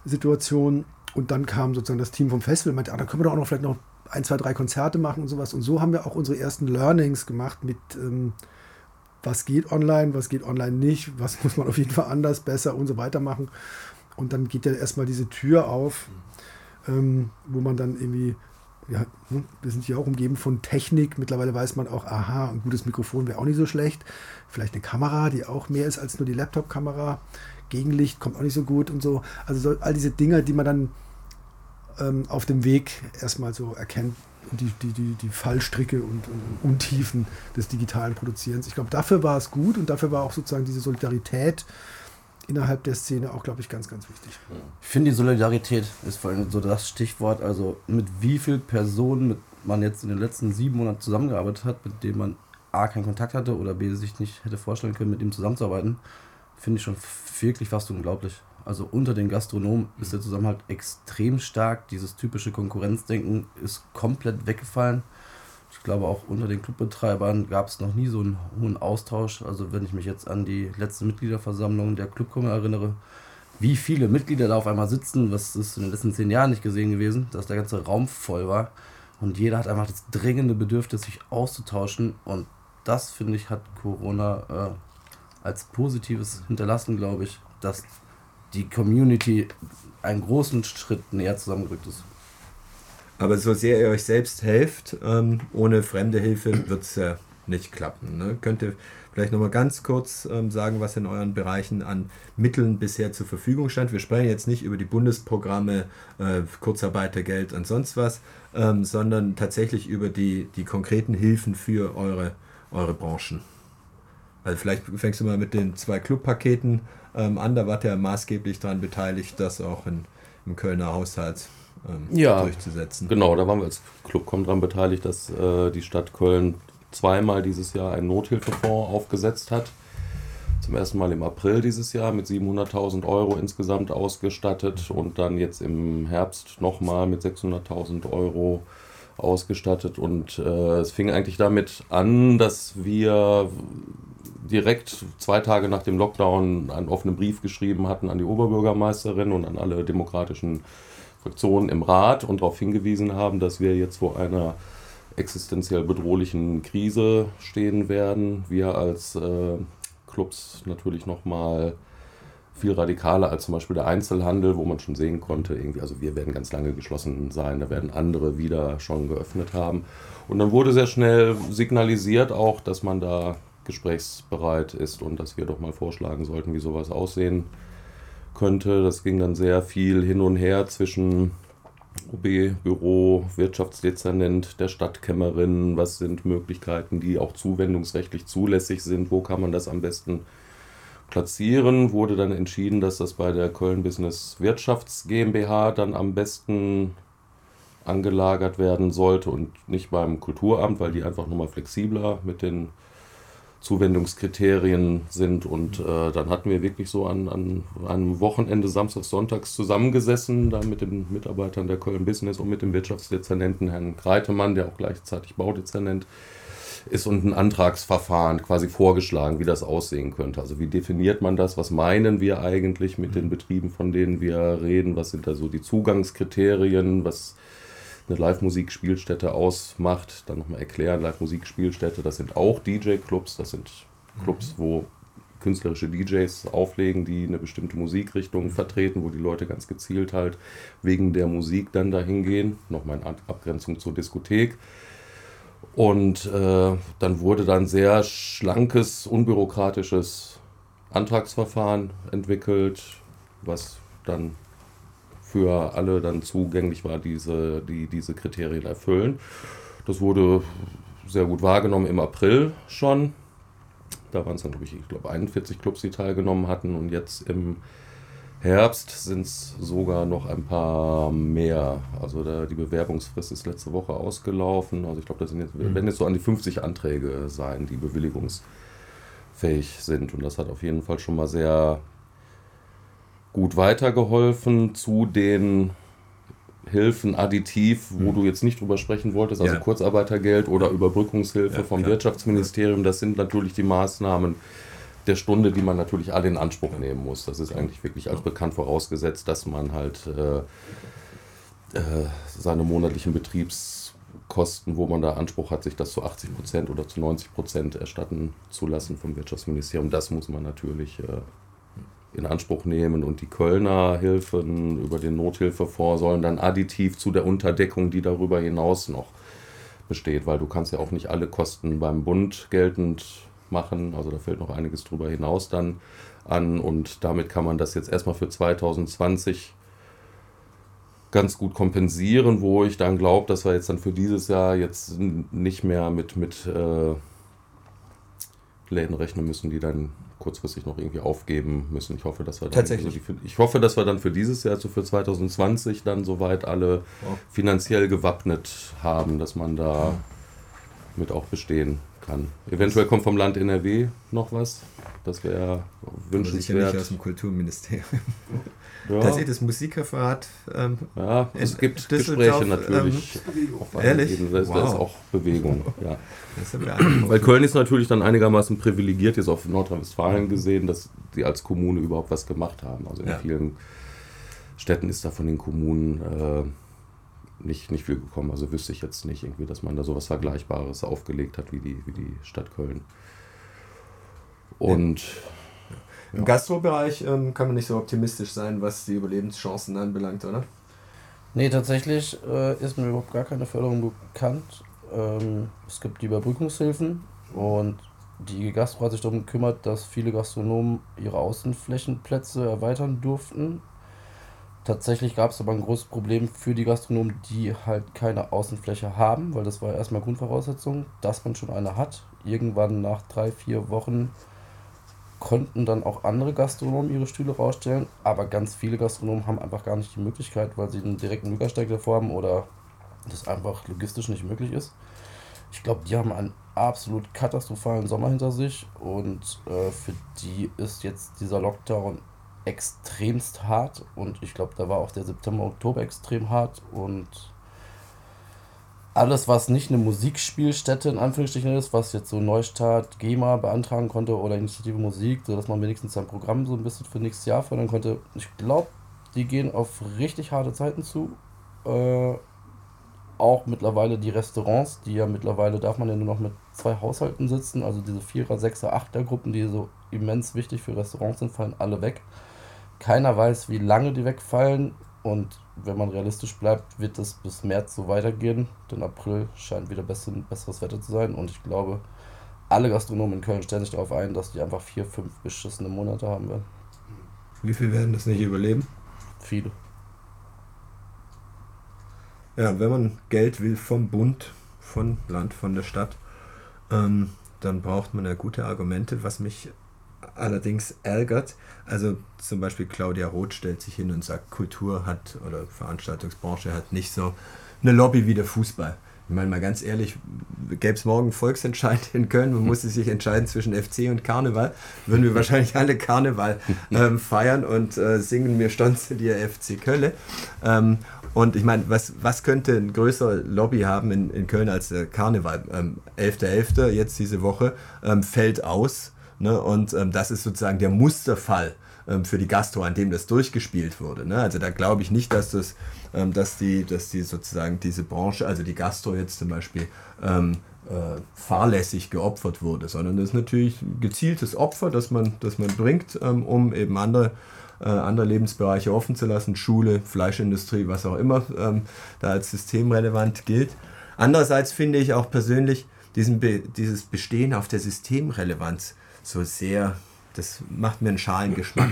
Corona-Situation. Und dann kam sozusagen das Team vom Festival und meinte, ah, da können wir doch auch noch vielleicht noch ein, zwei, drei Konzerte machen und sowas. Und so haben wir auch unsere ersten Learnings gemacht mit, ähm, was geht online, was geht online nicht, was [laughs] muss man auf jeden Fall anders, besser und so weiter machen. Und dann geht ja erstmal diese Tür auf, ähm, wo man dann irgendwie ja, ne, wir sind hier auch umgeben von Technik. Mittlerweile weiß man auch, aha, ein gutes Mikrofon wäre auch nicht so schlecht. Vielleicht eine Kamera, die auch mehr ist als nur die Laptop-Kamera. Gegenlicht kommt auch nicht so gut und so. Also so, all diese Dinge, die man dann ähm, auf dem Weg erstmal so erkennt und die, die, die, die Fallstricke und, und Untiefen des digitalen Produzierens. Ich glaube, dafür war es gut und dafür war auch sozusagen diese Solidarität innerhalb der Szene auch, glaube ich, ganz, ganz wichtig.
Ich finde, die Solidarität ist vor allem so das Stichwort. Also, mit wie vielen Personen man jetzt in den letzten sieben Monaten zusammengearbeitet hat, mit denen man A, keinen Kontakt hatte oder B, sich nicht hätte vorstellen können, mit ihm zusammenzuarbeiten, finde ich schon wirklich fast unglaublich. Also, unter den Gastronomen ist der Zusammenhalt extrem stark. Dieses typische Konkurrenzdenken ist komplett weggefallen. Ich glaube, auch unter den Clubbetreibern gab es noch nie so einen hohen Austausch. Also, wenn ich mich jetzt an die letzte Mitgliederversammlung der Clubkummer erinnere, wie viele Mitglieder da auf einmal sitzen, was ist in den letzten zehn Jahren nicht gesehen gewesen, dass der ganze Raum voll war. Und jeder hat einfach das dringende Bedürfnis, sich auszutauschen. Und das, finde ich, hat Corona äh, als Positives hinterlassen, glaube ich, dass die Community einen großen Schritt näher zusammengerückt ist.
Aber so sehr ihr euch selbst helft, ähm, ohne fremde Hilfe wird es ja nicht klappen. Ne? Könnt ihr vielleicht nochmal ganz kurz ähm, sagen, was in euren Bereichen an Mitteln bisher zur Verfügung stand? Wir sprechen jetzt nicht über die Bundesprogramme, äh, Kurzarbeitergeld und sonst was, ähm, sondern tatsächlich über die, die konkreten Hilfen für eure, eure Branchen. Also vielleicht fängst du mal mit den zwei Clubpaketen ähm, an, da wart ihr maßgeblich daran beteiligt, das auch in, im Kölner Haushalt ähm,
ja,
durchzusetzen.
Genau, da waren wir als Clubcom daran beteiligt, dass äh, die Stadt Köln zweimal dieses Jahr einen Nothilfefonds aufgesetzt hat. Zum ersten Mal im April dieses Jahr mit 700.000 Euro insgesamt ausgestattet und dann jetzt im Herbst nochmal mit 600.000 Euro ausgestattet. Und äh, es fing eigentlich damit an, dass wir direkt zwei Tage nach dem Lockdown einen offenen Brief geschrieben hatten an die Oberbürgermeisterin und an alle demokratischen Fraktionen im Rat und darauf hingewiesen haben, dass wir jetzt vor einer existenziell bedrohlichen Krise stehen werden. Wir als äh, Clubs natürlich nochmal viel radikaler als zum Beispiel der Einzelhandel, wo man schon sehen konnte, irgendwie, also wir werden ganz lange geschlossen sein, da werden andere wieder schon geöffnet haben. Und dann wurde sehr schnell signalisiert auch, dass man da gesprächsbereit ist und dass wir doch mal vorschlagen sollten, wie sowas aussehen könnte. Das ging dann sehr viel hin und her zwischen OB, Büro, Wirtschaftsdezernent der Stadtkämmerin, was sind Möglichkeiten, die auch zuwendungsrechtlich zulässig sind, wo kann man das am besten platzieren, wurde dann entschieden, dass das bei der Köln Business Wirtschafts GmbH dann am besten angelagert werden sollte und nicht beim Kulturamt, weil die einfach nochmal flexibler mit den Zuwendungskriterien sind. Und äh, dann hatten wir wirklich so an, an einem Wochenende, Samstags, Sonntags zusammengesessen, da mit den Mitarbeitern der Köln Business und mit dem Wirtschaftsdezernenten Herrn Kreitemann, der auch gleichzeitig Baudezernent ist, und ein Antragsverfahren quasi vorgeschlagen, wie das aussehen könnte. Also wie definiert man das? Was meinen wir eigentlich mit den Betrieben, von denen wir reden? Was sind da so die Zugangskriterien? Was eine Live-Musik-Spielstätte ausmacht. Dann nochmal erklären, Live-Musik-Spielstätte, das sind auch DJ-Clubs, das sind Clubs, mhm. wo künstlerische DJs auflegen, die eine bestimmte Musikrichtung vertreten, wo die Leute ganz gezielt halt wegen der Musik dann dahin gehen. Nochmal in Abgrenzung zur Diskothek. Und äh, dann wurde dann sehr schlankes, unbürokratisches Antragsverfahren entwickelt, was dann für alle dann zugänglich war, diese, die diese Kriterien erfüllen. Das wurde sehr gut wahrgenommen im April schon. Da waren es dann, glaube ich, ich glaube 41 Clubs, die teilgenommen hatten. Und jetzt im Herbst sind es sogar noch ein paar mehr. Also da, die Bewerbungsfrist ist letzte Woche ausgelaufen. Also ich glaube, das sind jetzt, mhm. werden jetzt so an die 50 Anträge sein, die bewilligungsfähig sind. Und das hat auf jeden Fall schon mal sehr gut weitergeholfen zu den Hilfen additiv, wo mhm. du jetzt nicht drüber sprechen wolltest, also ja. Kurzarbeitergeld oder Überbrückungshilfe ja, vom klar. Wirtschaftsministerium. Das sind natürlich die Maßnahmen der Stunde, die man natürlich alle in Anspruch nehmen muss. Das ist eigentlich wirklich als bekannt vorausgesetzt, dass man halt äh, äh, seine monatlichen Betriebskosten, wo man da Anspruch hat, sich das zu 80 Prozent oder zu 90 Prozent erstatten zu lassen vom Wirtschaftsministerium. Das muss man natürlich äh, in Anspruch nehmen und die Kölner Hilfen über den Nothilfefonds sollen dann additiv zu der Unterdeckung, die darüber hinaus noch besteht, weil du kannst ja auch nicht alle Kosten beim Bund geltend machen, also da fällt noch einiges drüber hinaus dann an und damit kann man das jetzt erstmal für 2020 ganz gut kompensieren, wo ich dann glaube, dass wir jetzt dann für dieses Jahr jetzt nicht mehr mit, mit äh, Läden rechnen müssen, die dann kurzfristig noch irgendwie aufgeben müssen. Ich hoffe, dass wir dann,
Tatsächlich.
Also die, ich hoffe, dass wir dann für dieses Jahr, also für 2020, dann soweit alle oh. finanziell gewappnet haben, dass man da mit auch bestehen kann. Eventuell kommt vom Land NRW noch was. Das wäre wünschenswert.
Sicher nicht aus dem Kulturministerium. Ja. Da sieht das Musikreferat. Ähm,
ja, es gibt Gespräche natürlich.
Ähm, ehrlich?
Da ist, wow. ist auch Bewegung. Ja. Weil Köln ist natürlich dann einigermaßen privilegiert, jetzt auf Nordrhein-Westfalen gesehen, dass sie als Kommune überhaupt was gemacht haben. Also in ja. vielen Städten ist da von den Kommunen äh, nicht, nicht viel gekommen. Also wüsste ich jetzt nicht irgendwie, dass man da sowas Vergleichbares aufgelegt hat wie die, wie die Stadt Köln. Und. Ja.
Im Gastrobereich ähm, kann man nicht so optimistisch sein, was die Überlebenschancen anbelangt, oder?
Nee, tatsächlich äh, ist mir überhaupt gar keine Förderung bekannt. Ähm, es gibt die Überbrückungshilfen, Und die Gastro hat sich darum gekümmert, dass viele Gastronomen ihre Außenflächenplätze erweitern durften. Tatsächlich gab es aber ein großes Problem für die Gastronomen, die halt keine Außenfläche haben, weil das war erstmal Grundvoraussetzung, dass man schon eine hat. Irgendwann nach drei, vier Wochen konnten dann auch andere Gastronomen ihre Stühle rausstellen, aber ganz viele Gastronomen haben einfach gar nicht die Möglichkeit, weil sie einen direkten Bürgersteig davor haben oder das einfach logistisch nicht möglich ist. Ich glaube, die haben einen absolut katastrophalen Sommer hinter sich und äh, für die ist jetzt dieser Lockdown extremst hart und ich glaube, da war auch der September, Oktober extrem hart und alles, was nicht eine Musikspielstätte in Anführungsstrichen ist, was jetzt so Neustart GEMA beantragen konnte oder Initiative Musik, sodass man wenigstens sein Programm so ein bisschen für nächstes Jahr fördern konnte. Ich glaube, die gehen auf richtig harte Zeiten zu. Äh, auch mittlerweile die Restaurants, die ja mittlerweile darf man ja nur noch mit zwei Haushalten sitzen, also diese Vierer, Sechser, Achter Gruppen, die so immens wichtig für Restaurants sind, fallen alle weg. Keiner weiß, wie lange die wegfallen und wenn man realistisch bleibt, wird es bis März so weitergehen, denn April scheint wieder besseres Wetter zu sein und ich glaube, alle Gastronomen in Köln stellen sich darauf ein, dass die einfach vier, fünf beschissene Monate haben werden.
Wie viel werden das nicht überleben?
Viele.
Ja, wenn man Geld will vom Bund, von Land, von der Stadt, ähm, dann braucht man ja gute Argumente, was mich allerdings ärgert. Also zum Beispiel Claudia Roth stellt sich hin und sagt, Kultur hat oder Veranstaltungsbranche hat nicht so eine Lobby wie der Fußball. Ich meine mal ganz ehrlich, gäbe es morgen Volksentscheid in Köln, man musste sich entscheiden zwischen FC und Karneval, würden wir wahrscheinlich alle Karneval ähm, [laughs] feiern und äh, singen mir Stonze dir FC Köln. Ähm, und ich meine, was, was könnte ein größerer Lobby haben in, in Köln als der Karneval? Ähm, 11.11. .11. jetzt diese Woche ähm, fällt aus Ne? Und ähm, das ist sozusagen der Musterfall ähm, für die Gastro, an dem das durchgespielt wurde. Ne? Also da glaube ich nicht, dass das, ähm, dass die, dass die sozusagen diese Branche, also die Gastro jetzt zum Beispiel, ähm, äh, fahrlässig geopfert wurde, sondern das ist natürlich ein gezieltes Opfer, das man, das man bringt, ähm, um eben andere äh, andere Lebensbereiche offen zu lassen, Schule, Fleischindustrie, was auch immer ähm, da als systemrelevant gilt. Andererseits finde ich auch persönlich diesen Be dieses Bestehen auf der Systemrelevanz so sehr, das macht mir einen schalen Geschmack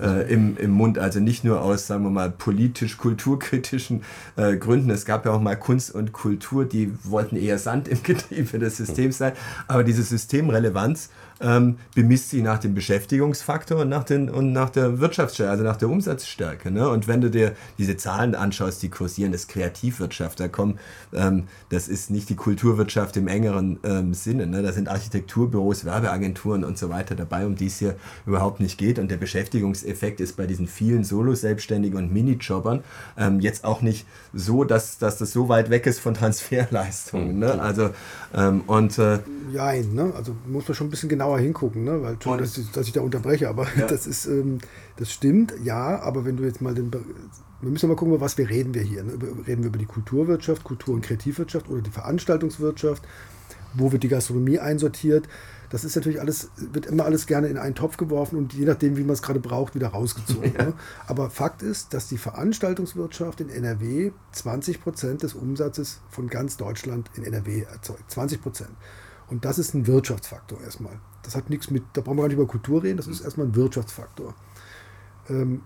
äh, im, im Mund. Also nicht nur aus, sagen wir mal, politisch-kulturkritischen äh, Gründen. Es gab ja auch mal Kunst und Kultur, die wollten eher Sand im Getriebe des Systems sein. Aber diese Systemrelevanz ähm, bemisst sie nach dem Beschäftigungsfaktor und nach, den, und nach der Wirtschaftsstärke, also nach der Umsatzstärke. Ne? Und wenn du dir diese Zahlen anschaust, die kursieren, das Kreativwirtschaft, da kommen, ähm, das ist nicht die Kulturwirtschaft im engeren ähm, Sinne. Ne? Da sind Architekturbüros, Werbeagenturen und so weiter dabei, um die es hier überhaupt nicht geht. Und der Beschäftigungseffekt ist bei diesen vielen Solo-Selbstständigen und Minijobbern ähm, jetzt auch nicht so, dass, dass das so weit weg ist von Transferleistungen. Ne? Also, ähm, und. Äh,
Nein, ne? also muss man schon ein bisschen genauer genauer hingucken, ne? weil schon, dass ich, dass ich da unterbreche, aber ja. [laughs] das ist, ähm, das stimmt, ja, aber wenn du jetzt mal den, wir müssen mal gucken, über was wir reden wir hier. Ne? Reden wir über die Kulturwirtschaft, Kultur- und Kreativwirtschaft oder die Veranstaltungswirtschaft? Wo wird die Gastronomie einsortiert? Das ist natürlich alles, wird immer alles gerne in einen Topf geworfen und je nachdem, wie man es gerade braucht, wieder rausgezogen. Ja. Ne? Aber Fakt ist, dass die Veranstaltungswirtschaft in NRW 20 Prozent des Umsatzes von ganz Deutschland in NRW erzeugt. 20 Prozent. Und das ist ein Wirtschaftsfaktor erstmal. Das hat nichts mit, da brauchen wir gar nicht über Kultur reden, das ist erstmal ein Wirtschaftsfaktor. Ähm,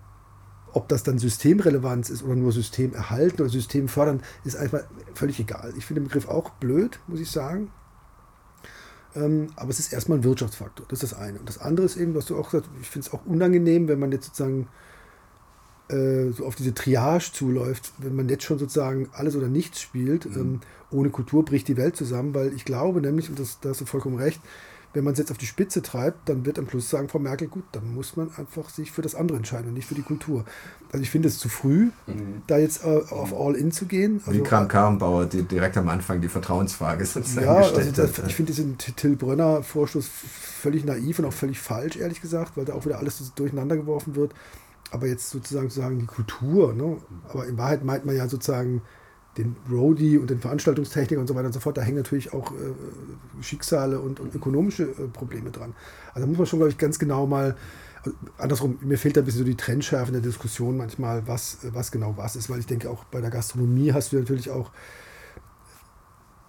ob das dann Systemrelevanz ist oder nur System erhalten oder System fördern, ist einfach völlig egal. Ich finde den Begriff auch blöd, muss ich sagen. Ähm, aber es ist erstmal ein Wirtschaftsfaktor. Das ist das eine. Und das andere ist eben, was du auch gesagt hast, ich finde es auch unangenehm, wenn man jetzt sozusagen äh, so auf diese Triage zuläuft, wenn man jetzt schon sozusagen alles oder nichts spielt. Mhm. Ähm, ohne Kultur bricht die Welt zusammen, weil ich glaube nämlich, und das, da hast du vollkommen recht, wenn man es jetzt auf die Spitze treibt, dann wird am Schluss sagen Frau Merkel, gut, dann muss man einfach sich für das andere entscheiden und nicht für die Kultur. Also ich finde es zu früh, mhm. da jetzt äh, auf All-In zu gehen.
Also, Wie Kram Karrenbauer die direkt am Anfang die Vertrauensfrage
sozusagen ja, gestellt also das, hat. Ich finde diesen Till Brönner Vorstoß völlig naiv und auch völlig falsch, ehrlich gesagt, weil da auch wieder alles durcheinander geworfen wird. Aber jetzt sozusagen zu sagen, die Kultur, ne? aber in Wahrheit meint man ja sozusagen den Roadie und den Veranstaltungstechniker und so weiter und so fort, da hängen natürlich auch äh, Schicksale und, und ökonomische äh, Probleme dran. Also da muss man schon, glaube ich, ganz genau mal, also andersrum, mir fehlt da ein bisschen so die Trennschärfe in der Diskussion manchmal, was, was genau was ist, weil ich denke, auch bei der Gastronomie hast du natürlich auch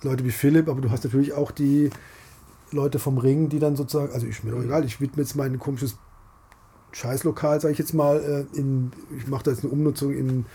Leute wie Philipp, aber du hast natürlich auch die, Leute vom Ring, die dann sozusagen, also ich mir doch egal, ich widme jetzt mein komisches Scheißlokal, sage ich jetzt mal, äh, in, ich mache da jetzt eine Umnutzung in,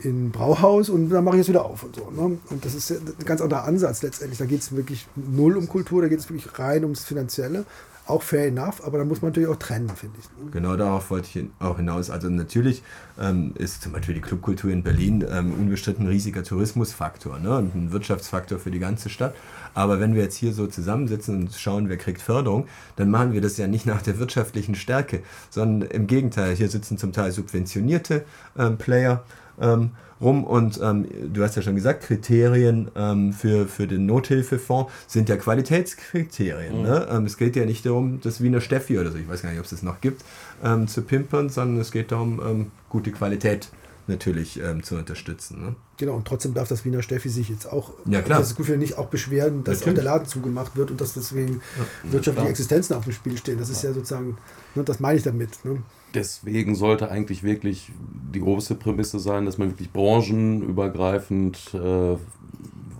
in Brauhaus und dann mache ich es wieder auf und so. Ne? Und das ist ein ganz anderer Ansatz letztendlich. Da geht es wirklich null um Kultur, da geht es wirklich rein ums Finanzielle auch fair enough, aber da muss man natürlich auch trennen, finde ich.
Genau darauf wollte ich auch hinaus. Also natürlich ähm, ist zum Beispiel die Clubkultur in Berlin ähm, unbestritten ein riesiger Tourismusfaktor ne? und ein Wirtschaftsfaktor für die ganze Stadt. Aber wenn wir jetzt hier so zusammensitzen und schauen, wer kriegt Förderung, dann machen wir das ja nicht nach der wirtschaftlichen Stärke, sondern im Gegenteil. Hier sitzen zum Teil subventionierte ähm, Player. Ähm, rum und ähm, du hast ja schon gesagt, Kriterien ähm, für, für den Nothilfefonds sind ja Qualitätskriterien. Mhm. Ne? Ähm, es geht ja nicht darum, das Wiener Steffi oder so, ich weiß gar nicht, ob es das noch gibt, ähm, zu pimpern, sondern es geht darum, ähm, gute Qualität natürlich ähm, zu unterstützen. Ne?
Genau, und trotzdem darf das Wiener Steffi sich jetzt auch,
ja, klar.
das Gefühl nicht auch beschweren, dass auch der Laden zugemacht wird und dass deswegen ja, wirtschaftliche Existenzen auf dem Spiel stehen. Das ist ja, ja sozusagen, ne, das meine ich damit. Ne?
deswegen sollte eigentlich wirklich die große Prämisse sein, dass man wirklich branchenübergreifend, äh,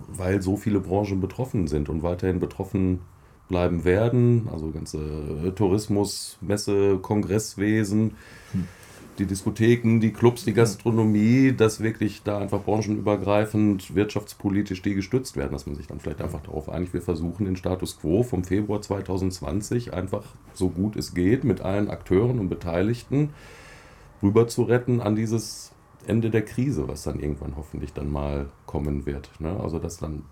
weil so viele Branchen betroffen sind und weiterhin betroffen bleiben werden, also ganze Tourismus, Messe, Kongresswesen, die Diskotheken, die Clubs, die Gastronomie, dass wirklich da einfach branchenübergreifend wirtschaftspolitisch die gestützt werden, dass man sich dann vielleicht einfach darauf einigt, wir versuchen den Status quo vom Februar 2020 einfach so gut es geht mit allen Akteuren und Beteiligten rüber zu retten an dieses Ende der Krise, was dann irgendwann hoffentlich dann mal kommen wird. Ne? Also dass dann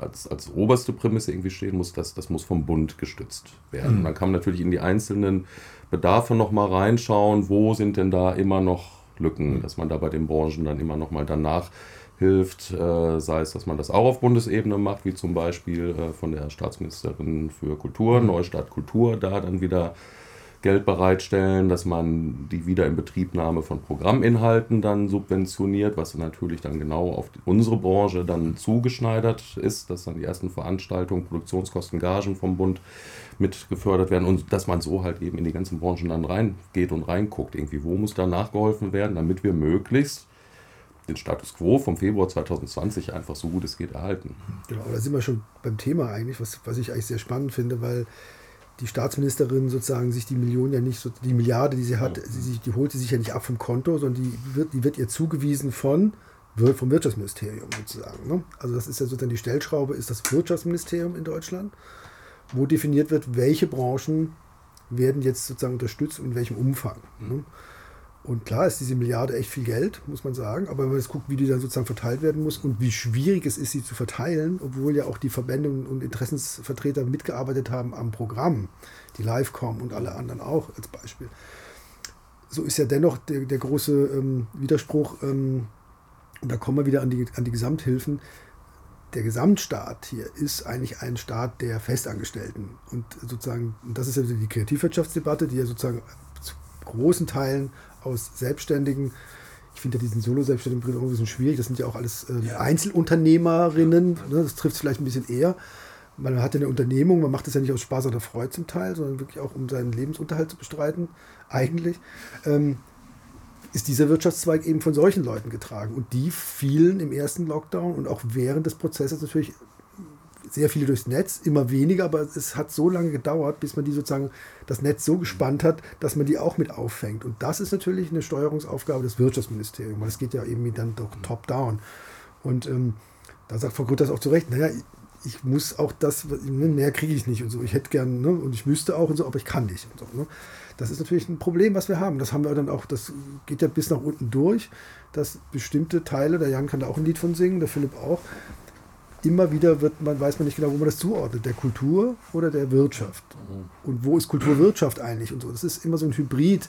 als, als oberste Prämisse irgendwie stehen muss, dass das muss vom Bund gestützt werden. Mhm. Dann kann man natürlich in die einzelnen Bedarfe nochmal reinschauen, wo sind denn da immer noch Lücken, dass man da bei den Branchen dann immer nochmal danach hilft, äh, sei es, dass man das auch auf Bundesebene macht, wie zum Beispiel äh, von der Staatsministerin für Kultur, mhm. Neustart Kultur, da dann wieder Geld bereitstellen, dass man die Wiederinbetriebnahme von Programminhalten dann subventioniert, was natürlich dann genau auf unsere Branche dann zugeschneidert ist, dass dann die ersten Veranstaltungen, Produktionskosten, Gagen vom Bund mit gefördert werden und dass man so halt eben in die ganzen Branchen dann reingeht und reinguckt, irgendwie, wo muss da nachgeholfen werden, damit wir möglichst den Status quo vom Februar 2020 einfach so gut es geht erhalten.
Genau, da sind wir schon beim Thema eigentlich, was, was ich eigentlich sehr spannend finde, weil die Staatsministerin sozusagen sich die Million ja nicht, so, die Milliarde, die sie hat, sie, die holt sie sich ja nicht ab vom Konto, sondern die wird, die wird ihr zugewiesen von vom Wirtschaftsministerium sozusagen. Ne? Also das ist ja sozusagen die Stellschraube, ist das Wirtschaftsministerium in Deutschland, wo definiert wird, welche Branchen werden jetzt sozusagen unterstützt und in welchem Umfang. Ne? Und klar ist diese Milliarde echt viel Geld, muss man sagen. Aber wenn man jetzt guckt, wie die dann sozusagen verteilt werden muss und wie schwierig es ist, sie zu verteilen, obwohl ja auch die Verbände und Interessensvertreter mitgearbeitet haben am Programm, die Livecom und alle anderen auch als Beispiel. So ist ja dennoch der, der große ähm, Widerspruch, ähm, und da kommen wir wieder an die, an die Gesamthilfen. Der Gesamtstaat hier ist eigentlich ein Staat der Festangestellten. Und sozusagen, das ist ja die Kreativwirtschaftsdebatte, die ja sozusagen zu großen Teilen aus Selbstständigen. Ich finde ja diesen Solo-Selbstständigen irgendwie so schwierig. Das sind ja auch alles äh, ja. Einzelunternehmerinnen. Ne? Das trifft es vielleicht ein bisschen eher. Man hat ja eine Unternehmung, man macht das ja nicht aus Spaß oder Freude zum Teil, sondern wirklich auch, um seinen Lebensunterhalt zu bestreiten, eigentlich. Ähm, ist dieser Wirtschaftszweig eben von solchen Leuten getragen. Und die fielen im ersten Lockdown und auch während des Prozesses natürlich sehr viele durchs Netz, immer weniger, aber es hat so lange gedauert, bis man die sozusagen das Netz so gespannt hat, dass man die auch mit auffängt. Und das ist natürlich eine Steuerungsaufgabe des Wirtschaftsministeriums, weil es geht ja eben dann doch top-down. Und ähm, da sagt Frau Grütters auch zu Recht, naja, ich muss auch das, ne, mehr kriege ich nicht und so. Ich hätte gern, ne, und ich müsste auch und so, aber ich kann nicht und so. Ne. Das ist natürlich ein Problem, was wir haben. Das haben wir dann auch, das geht ja bis nach unten durch, dass bestimmte Teile, der Jan kann da auch ein Lied von singen, der Philipp auch, immer wieder wird man, weiß man nicht genau, wo man das zuordnet, der Kultur oder der Wirtschaft. Mhm. Und wo ist Kulturwirtschaft eigentlich und so. Das ist immer so ein Hybrid,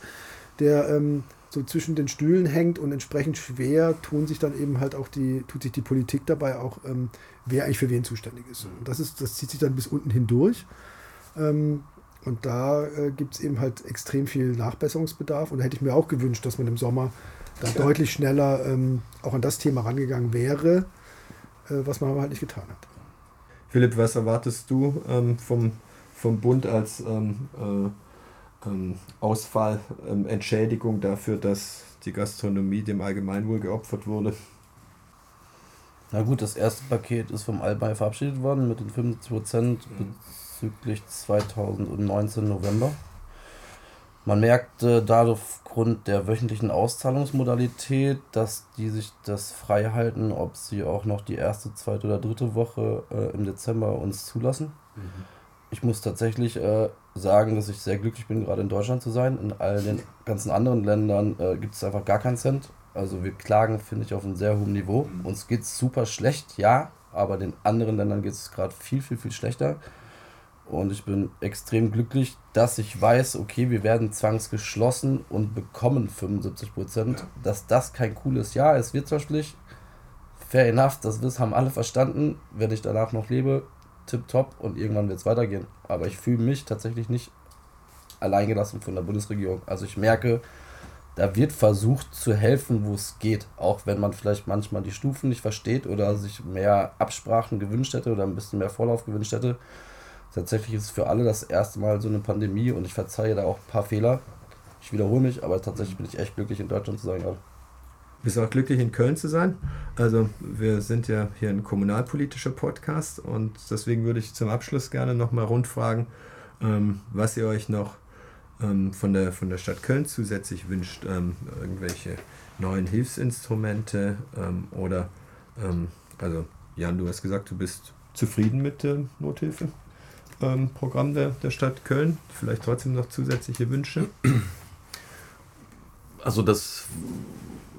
der ähm, so zwischen den Stühlen hängt und entsprechend schwer tun sich dann eben halt auch die, tut sich die Politik dabei auch, ähm, wer eigentlich für wen zuständig ist. Und das ist, das zieht sich dann bis unten hindurch. Ähm, und da äh, gibt es eben halt extrem viel Nachbesserungsbedarf. Und da hätte ich mir auch gewünscht, dass man im Sommer da ja. deutlich schneller ähm, auch an das Thema rangegangen wäre was man aber halt nicht getan hat.
Philipp, was erwartest du ähm, vom, vom Bund als ähm, äh, ähm, Ausfall, ähm, Entschädigung dafür, dass die Gastronomie dem Allgemeinwohl geopfert wurde?
Na gut, das erste Paket ist vom Allbei verabschiedet worden mit den 75% bezüglich 2019 November. Man merkte dadurch aufgrund der wöchentlichen Auszahlungsmodalität, dass die sich das frei halten, ob sie auch noch die erste, zweite oder dritte Woche äh, im Dezember uns zulassen. Mhm. Ich muss tatsächlich äh, sagen, dass ich sehr glücklich bin, gerade in Deutschland zu sein. In all den ganzen anderen Ländern äh, gibt es einfach gar keinen Cent. Also wir klagen, finde ich, auf einem sehr hohen Niveau. Mhm. Uns geht es super schlecht, ja, aber den anderen Ländern geht es gerade viel, viel, viel schlechter. Und ich bin extrem glücklich, dass ich weiß, okay, wir werden zwangsgeschlossen und bekommen 75 Prozent. Ja. Dass das kein cooles Jahr ist, wirtschaftlich. Fair enough, das haben alle verstanden. Wenn ich danach noch lebe, tipptopp und irgendwann wird es weitergehen. Aber ich fühle mich tatsächlich nicht alleingelassen von der Bundesregierung. Also ich merke, da wird versucht zu helfen, wo es geht. Auch wenn man vielleicht manchmal die Stufen nicht versteht oder sich mehr Absprachen gewünscht hätte oder ein bisschen mehr Vorlauf gewünscht hätte. Tatsächlich ist es für alle das erste Mal so eine Pandemie und ich verzeihe da auch ein paar Fehler. Ich wiederhole mich, aber tatsächlich bin ich echt glücklich, in Deutschland zu sein gerade.
Bist auch glücklich, in Köln zu sein? Also, wir sind ja hier ein kommunalpolitischer Podcast und deswegen würde ich zum Abschluss gerne nochmal rundfragen, ähm, was ihr euch noch ähm, von, der, von der Stadt Köln zusätzlich wünscht. Ähm, irgendwelche neuen Hilfsinstrumente ähm, oder, ähm, also, Jan, du hast gesagt, du bist zufrieden mit der Nothilfe? Ähm, Programm der, der Stadt Köln? Vielleicht trotzdem noch zusätzliche Wünsche?
Also das,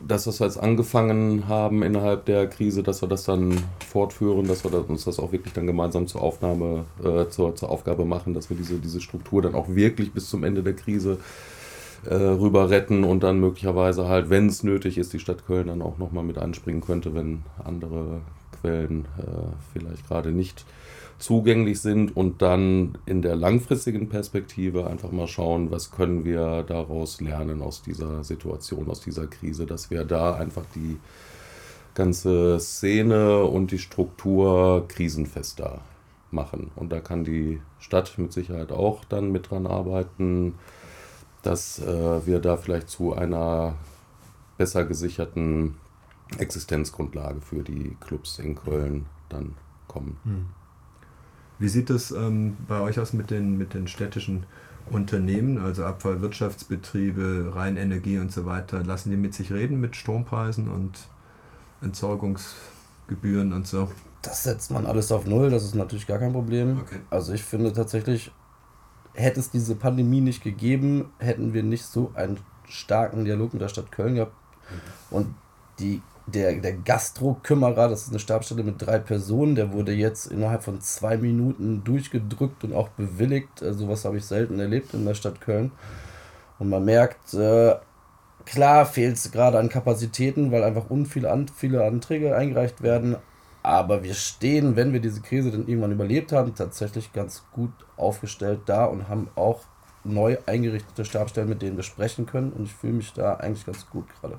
das, was wir jetzt angefangen haben innerhalb der Krise, dass wir das dann fortführen, dass wir uns das auch wirklich dann gemeinsam zur Aufnahme, äh, zur, zur Aufgabe machen, dass wir diese, diese Struktur dann auch wirklich bis zum Ende der Krise äh, rüber retten und dann möglicherweise halt, wenn es nötig ist, die Stadt Köln dann auch nochmal mit einspringen könnte, wenn andere Quellen äh, vielleicht gerade nicht zugänglich sind und dann in der langfristigen Perspektive einfach mal schauen, was können wir daraus lernen aus dieser Situation, aus dieser Krise, dass wir da einfach die ganze Szene und die Struktur krisenfester machen. Und da kann die Stadt mit Sicherheit auch dann mit dran arbeiten, dass äh, wir da vielleicht zu einer besser gesicherten Existenzgrundlage für die Clubs in Köln dann kommen. Hm.
Wie sieht es ähm, bei euch aus mit den, mit den städtischen Unternehmen, also Abfallwirtschaftsbetriebe, Rheinenergie und so weiter? Lassen die mit sich reden mit Strompreisen und Entsorgungsgebühren und so?
Das setzt man alles auf Null, das ist natürlich gar kein Problem. Okay. Also ich finde tatsächlich, hätte es diese Pandemie nicht gegeben, hätten wir nicht so einen starken Dialog mit der Stadt Köln gehabt. Mhm. Und die der, der Gastro-Kümmerer, das ist eine Stabstelle mit drei Personen, der wurde jetzt innerhalb von zwei Minuten durchgedrückt und auch bewilligt. Also sowas habe ich selten erlebt in der Stadt Köln. Und man merkt, äh, klar fehlt es gerade an Kapazitäten, weil einfach unviele an, viele Anträge eingereicht werden. Aber wir stehen, wenn wir diese Krise dann irgendwann überlebt haben, tatsächlich ganz gut aufgestellt da und haben auch neu eingerichtete Stabstellen, mit denen wir sprechen können. Und ich fühle mich da eigentlich ganz gut gerade.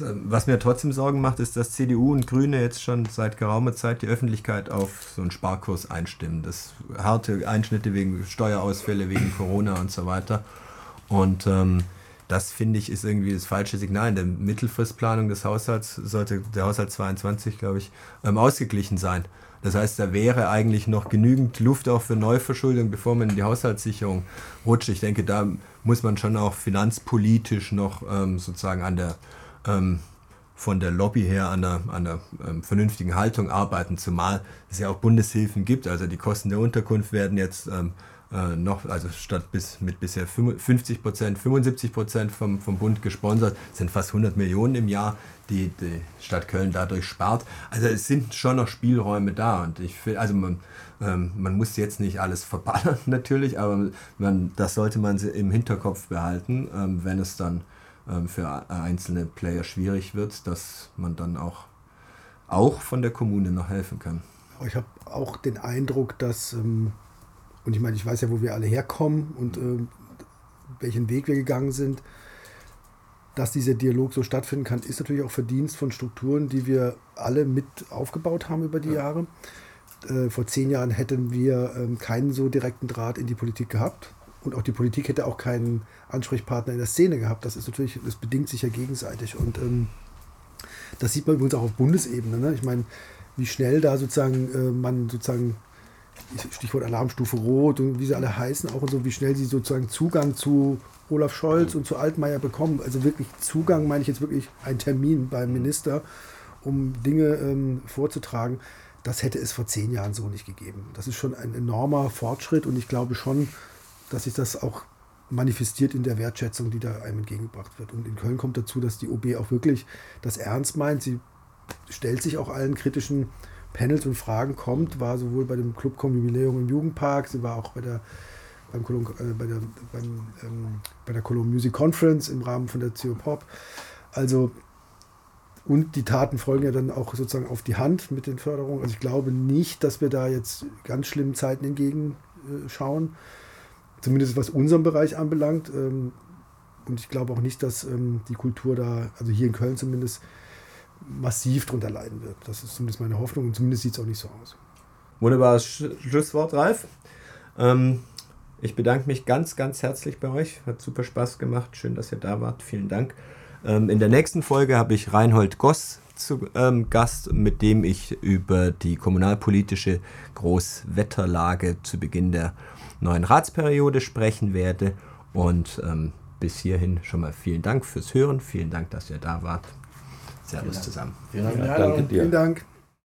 Was mir trotzdem Sorgen macht, ist, dass CDU und Grüne jetzt schon seit geraumer Zeit die Öffentlichkeit auf so einen Sparkurs einstimmen. Das harte Einschnitte wegen Steuerausfälle, wegen Corona und so weiter. Und ähm, das finde ich ist irgendwie das falsche Signal. In der Mittelfristplanung des Haushalts sollte der Haushalt 22, glaube ich, ähm, ausgeglichen sein. Das heißt, da wäre eigentlich noch genügend Luft auch für Neuverschuldung, bevor man in die Haushaltssicherung rutscht. Ich denke, da muss man schon auch finanzpolitisch noch ähm, sozusagen an der ähm, von der Lobby her an einer, an einer ähm, vernünftigen Haltung arbeiten, zumal es ja auch Bundeshilfen gibt. Also die Kosten der Unterkunft werden jetzt ähm, äh, noch, also statt bis mit bisher 50 Prozent, 75 Prozent vom, vom Bund gesponsert, sind fast 100 Millionen im Jahr, die die Stadt Köln dadurch spart. Also es sind schon noch Spielräume da und ich finde, also man, ähm, man muss jetzt nicht alles verballern [laughs] natürlich, aber man, das sollte man im Hinterkopf behalten, ähm, wenn es dann für einzelne Player schwierig wird, dass man dann auch, auch von der Kommune noch helfen kann.
Ich habe auch den Eindruck, dass, ähm, und ich meine, ich weiß ja, wo wir alle herkommen und ähm, welchen Weg wir gegangen sind, dass dieser Dialog so stattfinden kann, ist natürlich auch Verdienst von Strukturen, die wir alle mit aufgebaut haben über die ja. Jahre. Äh, vor zehn Jahren hätten wir keinen so direkten Draht in die Politik gehabt. Und auch die Politik hätte auch keinen Ansprechpartner in der Szene gehabt. Das ist natürlich, das bedingt sich ja gegenseitig. Und ähm, das sieht man übrigens auch auf Bundesebene. Ne? Ich meine, wie schnell da sozusagen äh, man sozusagen Stichwort Alarmstufe Rot und wie sie alle heißen, auch und so, wie schnell sie sozusagen Zugang zu Olaf Scholz und zu Altmaier bekommen. Also wirklich Zugang meine ich jetzt wirklich ein Termin beim Minister, um Dinge ähm, vorzutragen. Das hätte es vor zehn Jahren so nicht gegeben. Das ist schon ein enormer Fortschritt und ich glaube schon, dass sich das auch manifestiert in der Wertschätzung, die da einem entgegengebracht wird. Und in Köln kommt dazu, dass die OB auch wirklich das ernst meint. Sie stellt sich auch allen kritischen Panels und Fragen kommt, war sowohl bei dem Clubcom Jubiläum im Jugendpark, sie war auch bei der beim Cologne, äh, bei der, beim, ähm, bei der Cologne Music Conference im Rahmen von der CO Pop. Also und die Taten folgen ja dann auch sozusagen auf die Hand mit den Förderungen. Also ich glaube nicht, dass wir da jetzt ganz schlimmen Zeiten entgegenschauen. Äh, Zumindest was unseren Bereich anbelangt. Ähm, und ich glaube auch nicht, dass ähm, die Kultur da, also hier in Köln zumindest, massiv drunter leiden wird. Das ist zumindest meine Hoffnung und zumindest sieht es auch nicht so aus.
Wunderbares Schlusswort, Ralf. Ähm, ich bedanke mich ganz, ganz herzlich bei euch. Hat super Spaß gemacht. Schön, dass ihr da wart. Vielen Dank. Ähm, in der nächsten Folge habe ich Reinhold Goss zu ähm, Gast, mit dem ich über die kommunalpolitische Großwetterlage zu Beginn der neuen Ratsperiode sprechen werde. Und ähm, bis hierhin schon mal vielen Dank fürs Hören. Vielen Dank, dass ihr da wart. Servus zusammen.
Vielen Dank.
Ja, danke dir.
Vielen Dank.